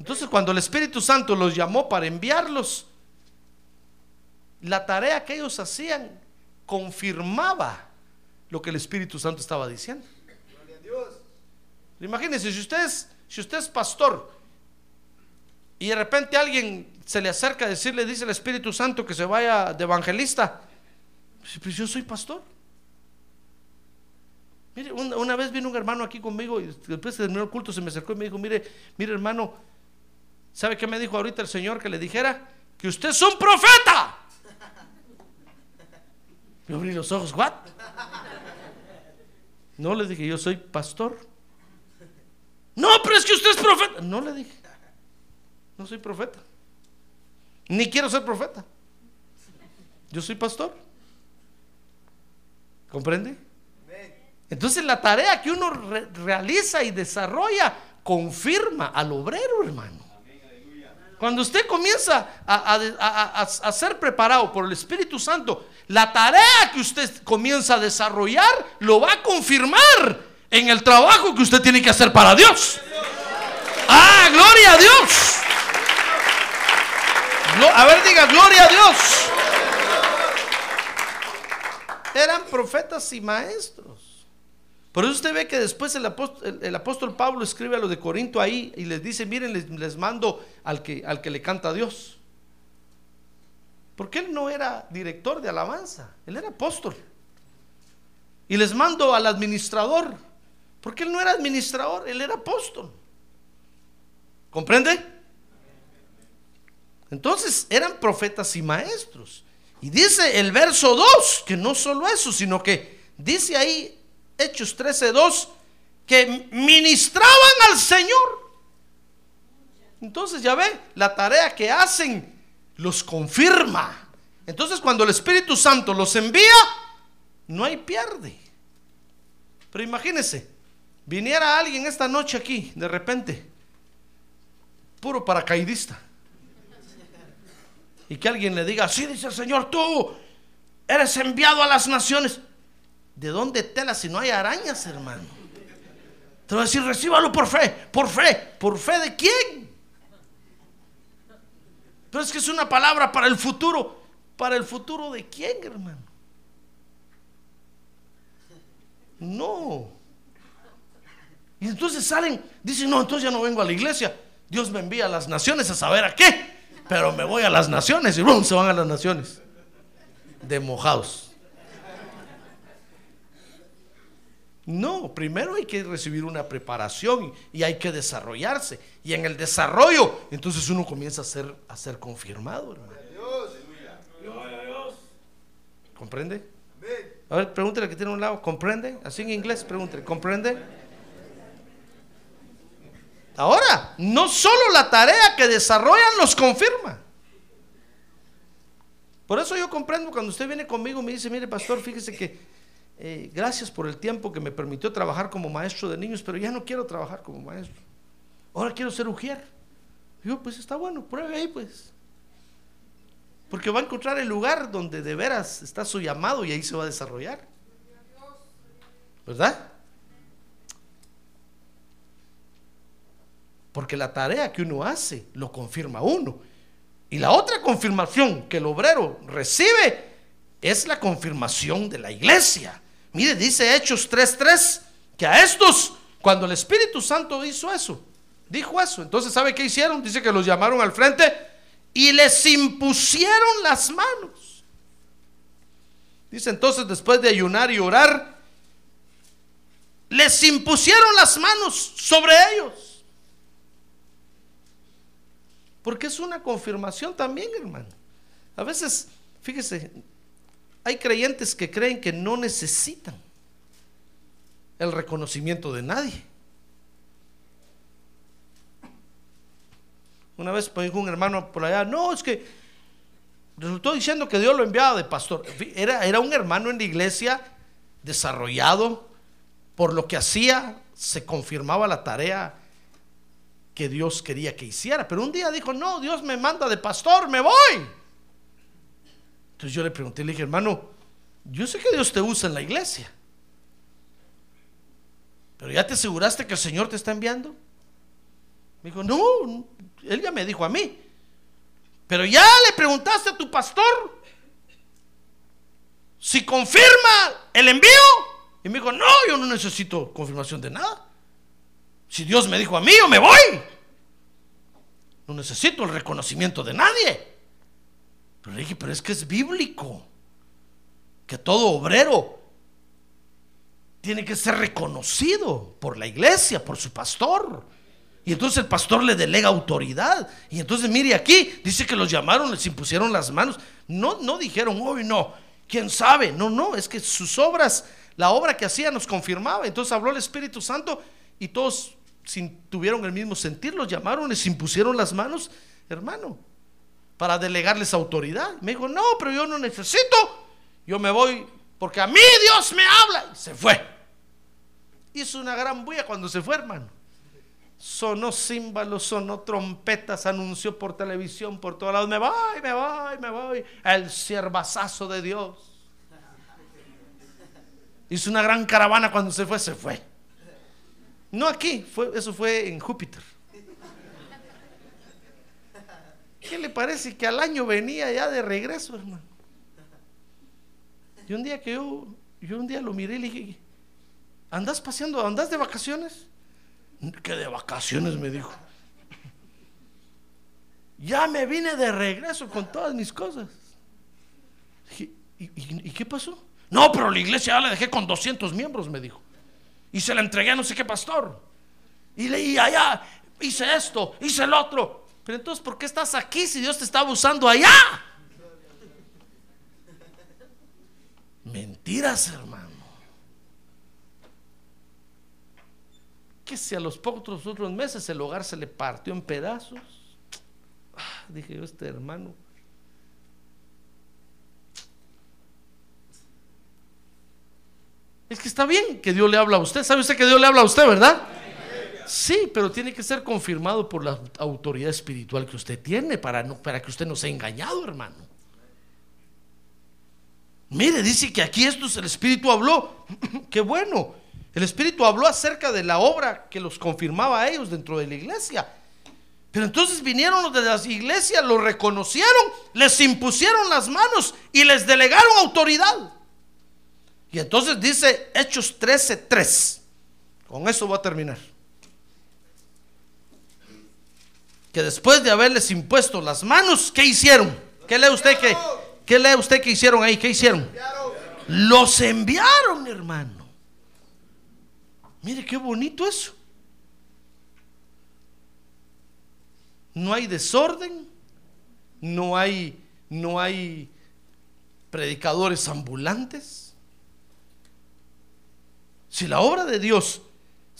Entonces, cuando el Espíritu Santo los llamó para enviarlos, la tarea que ellos hacían confirmaba lo que el Espíritu Santo estaba diciendo. Imagínense, si usted es, si usted es pastor y de repente alguien se le acerca a decirle, dice el Espíritu Santo que se vaya de evangelista, pues yo soy pastor. Mire, una, vez vino un hermano aquí conmigo y después de terminó el culto se me acercó y me dijo, mire, mire hermano, ¿sabe qué me dijo ahorita el Señor que le dijera? Que usted es un profeta. Me abrí los ojos, ¿what? No le dije, yo soy pastor. No, pero es que usted es profeta. No le dije, no soy profeta. Ni quiero ser profeta. Yo soy pastor. ¿Comprende? Entonces la tarea que uno realiza y desarrolla confirma al obrero, hermano. Cuando usted comienza a, ser preparado por el Espíritu Santo, la tarea que usted comienza a desarrollar lo va a confirmar en el trabajo que usted tiene que hacer para Dios. Ah, gloria a Dios. A ver, diga, gloria a Dios. Eran profetas y maestros. Por eso usted ve que después el apóstol, Pablo escribe a los de Corinto ahí y les dice, miren, les, mando al que, al que le canta a Dios. Porque él no era director de alabanza, él era apóstol. Y les mando al administrador, porque él no era administrador, él era apóstol. ¿Comprende? Entonces eran profetas y maestros. Y dice el verso 2, que no solo eso, sino que dice ahí Hechos 13:2, que ministraban al Señor. Entonces ya ve, la tarea que hacen los confirma. Entonces cuando el Espíritu Santo los envía, no hay pierde. Pero imagínese, viniera alguien esta noche aquí, de repente, puro paracaidista, y que alguien le diga, así dice el Señor, tú eres enviado a las naciones. ¿De dónde tela si no hay arañas, hermano? Te voy a decir, recíbalo por fe, por fe, por fe de quién. Pero es que es una palabra para el futuro. ¿Para el futuro de quién, hermano? No. Y entonces salen, dicen, no, entonces ya no vengo a la iglesia. Dios me envía a las naciones a saber a qué. Pero me voy a las naciones y ¡bum! se van a las naciones. De mojados. No, primero hay que recibir una preparación y hay que desarrollarse. Y en el desarrollo, entonces uno comienza a ser, a ser confirmado, hermano. ¿Comprende? A ver, pregúntele que tiene un lado, ¿comprende? Así en inglés, pregúntele, ¿comprende? Ahora, no solo la tarea que desarrollan los confirma. Por eso yo comprendo cuando usted viene conmigo y me dice, mire pastor, fíjese que eh, gracias por el tiempo que me permitió trabajar como maestro de niños, pero ya no quiero trabajar como maestro. Ahora quiero ser ujier. Yo, pues está bueno, pruebe ahí pues. Porque va a encontrar el lugar donde de veras está su llamado y ahí se va a desarrollar. ¿Verdad? Porque la tarea que uno hace lo confirma uno. Y la otra confirmación que el obrero recibe es la confirmación de la iglesia. Mire, dice Hechos 3:3 que a estos, cuando el Espíritu Santo hizo eso, dijo eso, entonces ¿sabe qué hicieron? Dice que los llamaron al frente y les impusieron las manos. Dice entonces, después de ayunar y orar, les impusieron las manos sobre ellos. Porque es una confirmación también, hermano. A veces, fíjese, hay creyentes que creen que no necesitan el reconocimiento de nadie. Una vez me dijo un hermano por allá, no, es que resultó diciendo que Dios lo enviaba de pastor. Era, era un hermano en la iglesia desarrollado, por lo que hacía se confirmaba la tarea que Dios quería que hiciera. Pero un día dijo, no, Dios me manda de pastor, me voy. Entonces yo le pregunté, le dije, hermano, yo sé que Dios te usa en la iglesia, pero ya te aseguraste que el Señor te está enviando. Me dijo, no, él ya me dijo a mí, pero ya le preguntaste a tu pastor si confirma el envío. Y me dijo, no, yo no necesito confirmación de nada. Si Dios me dijo a mí, yo me voy. No necesito el reconocimiento de nadie. Pero dije, pero es que es bíblico. Que todo obrero tiene que ser reconocido por la iglesia, por su pastor. Y entonces el pastor le delega autoridad. Y entonces mire aquí, dice que los llamaron, les impusieron las manos. No, no dijeron, hoy no, quién sabe. No, no, es que sus obras, la obra que hacía nos confirmaba. Entonces habló el Espíritu Santo y todos tuvieron el mismo sentir, los llamaron, les impusieron las manos, hermano para delegarles autoridad. Me dijo, no, pero yo no necesito. Yo me voy porque a mí Dios me habla. Y se fue. Hizo una gran bulla cuando se fue, hermano. Sonó címbalos, sonó trompetas, anunció por televisión, por todos lados. Me voy, me voy, me voy. El siervazazo de Dios. Hizo una gran caravana cuando se fue, se fue. No aquí, eso fue en Júpiter. ¿Qué le parece que al año venía ya de regreso, hermano? Y un día que yo, yo un día lo miré y le dije, ¿andas paseando? ¿Andas de vacaciones? ¿Qué de vacaciones? Me dijo. Ya me vine de regreso con todas mis cosas. ¿y, y qué pasó? No, pero la iglesia ya la dejé con 200 miembros, me dijo. Y se la entregué a no sé qué pastor. Y leí allá, hice esto, hice el otro. Pero entonces, ¿por qué estás aquí si Dios te está usando allá? Mentiras, hermano. Que si a los pocos otros meses el hogar se le partió en pedazos. Ah, dije yo, este hermano. Es que está bien que Dios le habla a usted. ¿Sabe usted que Dios le habla a usted, verdad? Sí, pero tiene que ser confirmado por la autoridad espiritual que usted tiene para, no, para que usted no sea engañado, hermano. Mire, dice que aquí esto el Espíritu habló. Qué bueno. El Espíritu habló acerca de la obra que los confirmaba a ellos dentro de la iglesia. Pero entonces vinieron los de las iglesias, lo reconocieron, les impusieron las manos y les delegaron autoridad. Y entonces dice Hechos 13:3. Con eso voy a terminar. Que después de haberles impuesto las manos, ¿qué hicieron? ¿Qué lee usted que, qué usted que hicieron ahí? ¿Qué hicieron? Los enviaron, hermano. Mire qué bonito eso. No hay desorden, no hay no hay predicadores ambulantes. Si la obra de Dios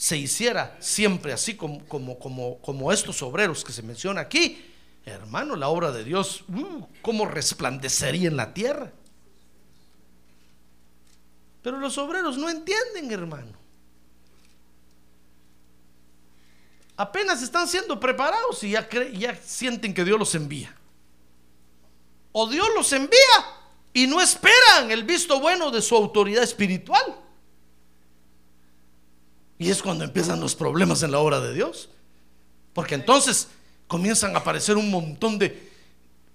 se hiciera siempre así como, como, como, como estos obreros que se menciona aquí, hermano, la obra de Dios, uh, ¿cómo resplandecería en la tierra? Pero los obreros no entienden, hermano. Apenas están siendo preparados y ya, ya sienten que Dios los envía. O Dios los envía y no esperan el visto bueno de su autoridad espiritual. Y es cuando empiezan los problemas en la obra de Dios. Porque entonces comienzan a aparecer un montón de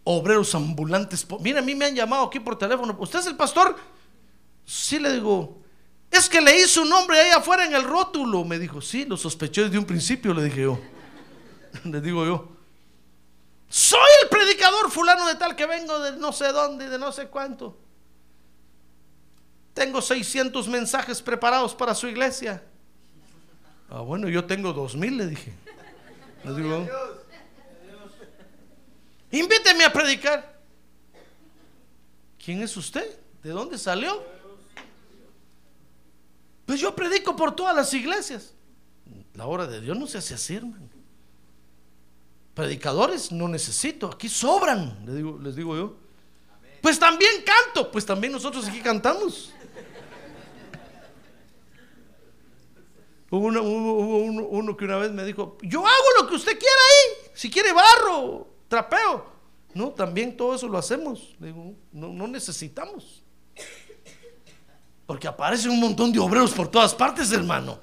obreros ambulantes. Mira, a mí me han llamado aquí por teléfono. ¿Usted es el pastor? Sí, le digo. Es que leí su nombre ahí afuera en el rótulo. Me dijo, sí, lo sospeché desde un principio, le dije yo. le digo yo. Soy el predicador fulano de tal que vengo de no sé dónde, de no sé cuánto. Tengo 600 mensajes preparados para su iglesia. Ah, bueno, yo tengo dos mil, le dije. Le digo, predicar. ¿Quién es usted? ¿De dónde salió? Pues yo predico por todas las iglesias. La obra de Dios no se hace así, hermano. Predicadores no necesito, aquí sobran, les digo, les digo yo. Pues también canto, pues también nosotros aquí cantamos. Hubo uno, que una vez me dijo, yo hago lo que usted quiera ahí, si quiere barro, trapeo. No, también todo eso lo hacemos. Digo, no, no necesitamos. Porque aparecen un montón de obreros por todas partes, hermano,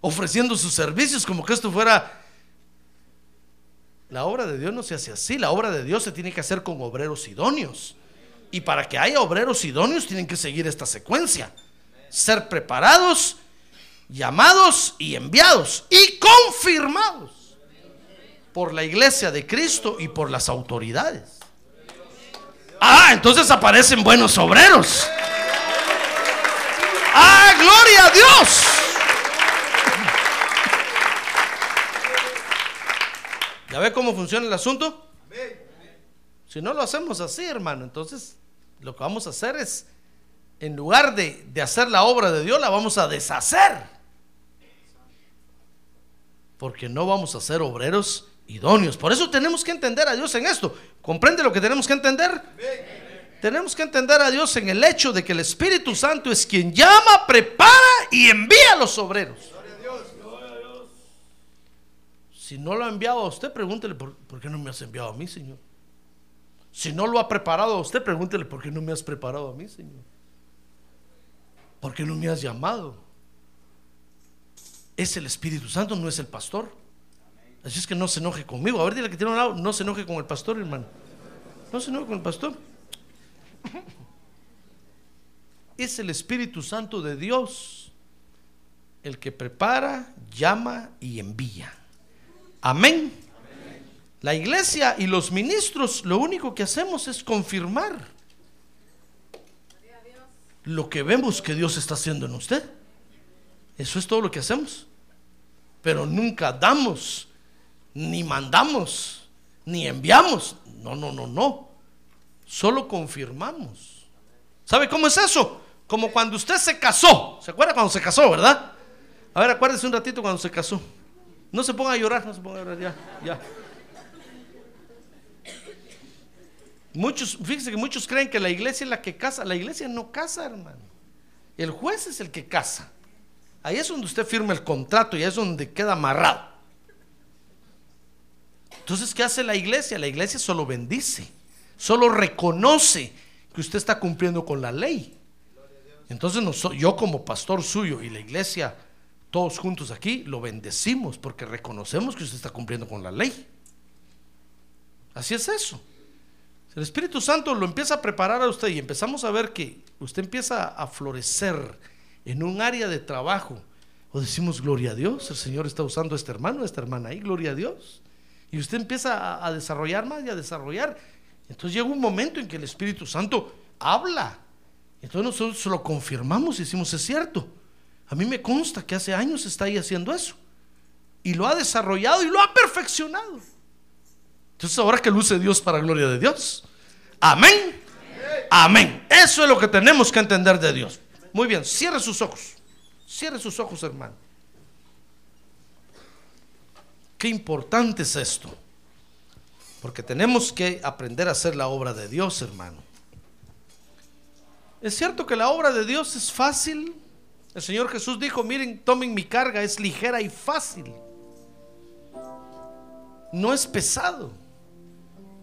ofreciendo sus servicios como que esto fuera... La obra de Dios no se hace así, la obra de Dios se tiene que hacer con obreros idóneos. Y para que haya obreros idóneos tienen que seguir esta secuencia. Ser preparados, llamados y enviados y confirmados por la iglesia de Cristo y por las autoridades. Ah, entonces aparecen buenos obreros. Ah, gloria a Dios. ¿Ya ve cómo funciona el asunto? Si no lo hacemos así, hermano, entonces lo que vamos a hacer es, en lugar de, de hacer la obra de Dios, la vamos a deshacer. Porque no vamos a ser obreros idóneos. Por eso tenemos que entender a Dios en esto. ¿Comprende lo que tenemos que entender? Tenemos que entender a Dios en el hecho de que el Espíritu Santo es quien llama, prepara y envía a los obreros. Si no lo ha enviado a usted, pregúntele por, ¿por qué no me has enviado a mí, Señor. Si no lo ha preparado a usted, pregúntele por qué no me has preparado a mí, Señor. ¿Por qué no me has llamado? Es el Espíritu Santo, no es el pastor. Así es que no se enoje conmigo. A ver, dile que tiene un lado, no se enoje con el pastor, hermano. No se enoje con el pastor. Es el Espíritu Santo de Dios el que prepara, llama y envía. Amén. La iglesia y los ministros lo único que hacemos es confirmar lo que vemos que Dios está haciendo en usted. Eso es todo lo que hacemos. Pero nunca damos, ni mandamos, ni enviamos. No, no, no, no. Solo confirmamos. ¿Sabe cómo es eso? Como cuando usted se casó. ¿Se acuerda cuando se casó, verdad? A ver, acuérdese un ratito cuando se casó. No se ponga a llorar, no se ponga a llorar, ya, ya. Muchos, fíjense que muchos creen que la iglesia es la que casa. La iglesia no casa, hermano. El juez es el que casa. Ahí es donde usted firma el contrato y es donde queda amarrado. Entonces, ¿qué hace la iglesia? La iglesia solo bendice, solo reconoce que usted está cumpliendo con la ley. Entonces, yo como pastor suyo y la iglesia, todos juntos aquí, lo bendecimos porque reconocemos que usted está cumpliendo con la ley. Así es eso. El Espíritu Santo lo empieza a preparar a usted y empezamos a ver que usted empieza a florecer en un área de trabajo. O decimos, gloria a Dios, el Señor está usando a este hermano, a esta hermana ahí, gloria a Dios. Y usted empieza a, desarrollar más y a desarrollar. Entonces llega un momento en que el Espíritu Santo habla. Entonces nosotros lo confirmamos y decimos, es cierto. A mí me consta que hace años está ahí haciendo eso. Y lo ha desarrollado y lo ha perfeccionado. Entonces ahora que luce Dios para gloria de Dios. Amén. Amén. Eso es lo que tenemos que entender de Dios. Muy bien, cierre sus ojos. Cierre sus ojos, hermano. Qué importante es esto. Porque tenemos que aprender a hacer la obra de Dios, hermano. Es cierto que la obra de Dios es fácil. El Señor Jesús dijo, miren, tomen mi carga, es ligera y fácil. No es pesado.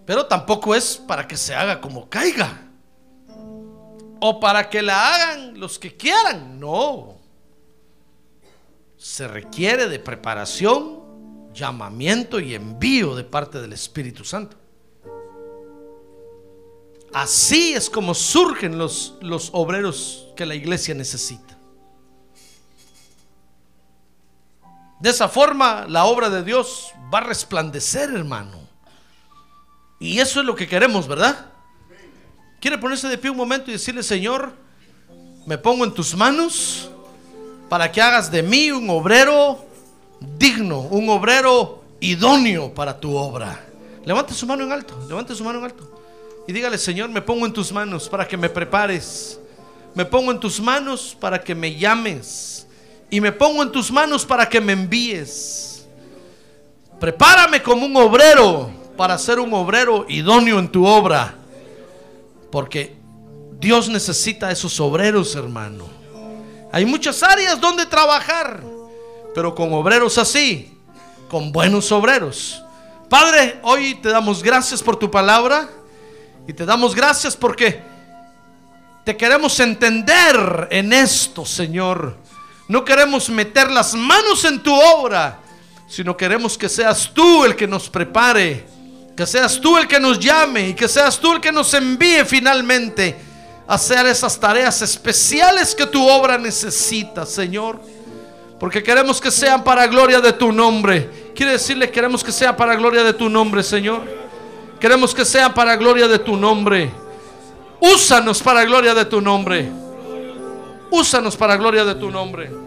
Pero tampoco es para que se haga como caiga. O para que la hagan los que quieran. No. Se requiere de preparación, llamamiento y envío de parte del Espíritu Santo. Así es como surgen los, los obreros que la iglesia necesita. De esa forma la obra de Dios va a resplandecer, hermano. Y eso es lo que queremos, ¿verdad? ¿Quiere ponerse de pie un momento y decirle, Señor, me pongo en tus manos para que hagas de mí un obrero digno, un obrero idóneo para tu obra? Levante su mano en alto, levante su mano en alto. Y dígale, Señor, me pongo en tus manos para que me prepares. Me pongo en tus manos para que me llames. Y me pongo en tus manos para que me envíes. Prepárame como un obrero para ser un obrero idóneo en tu obra. Porque Dios necesita esos obreros, hermano. Hay muchas áreas donde trabajar, pero con obreros así, con buenos obreros. Padre, hoy te damos gracias por tu palabra y te damos gracias porque te queremos entender en esto, Señor. No queremos meter las manos en tu obra, sino queremos que seas tú el que nos prepare, que seas tú el que nos llame y que seas tú el que nos envíe finalmente a hacer esas tareas especiales que tu obra necesita, Señor. Porque queremos que sean para gloria de tu nombre. Quiere decirle, queremos que sea para gloria de tu nombre, Señor. Queremos que sea para gloria de tu nombre. Úsanos para gloria de tu nombre. Úsanos para gloria de tu nombre.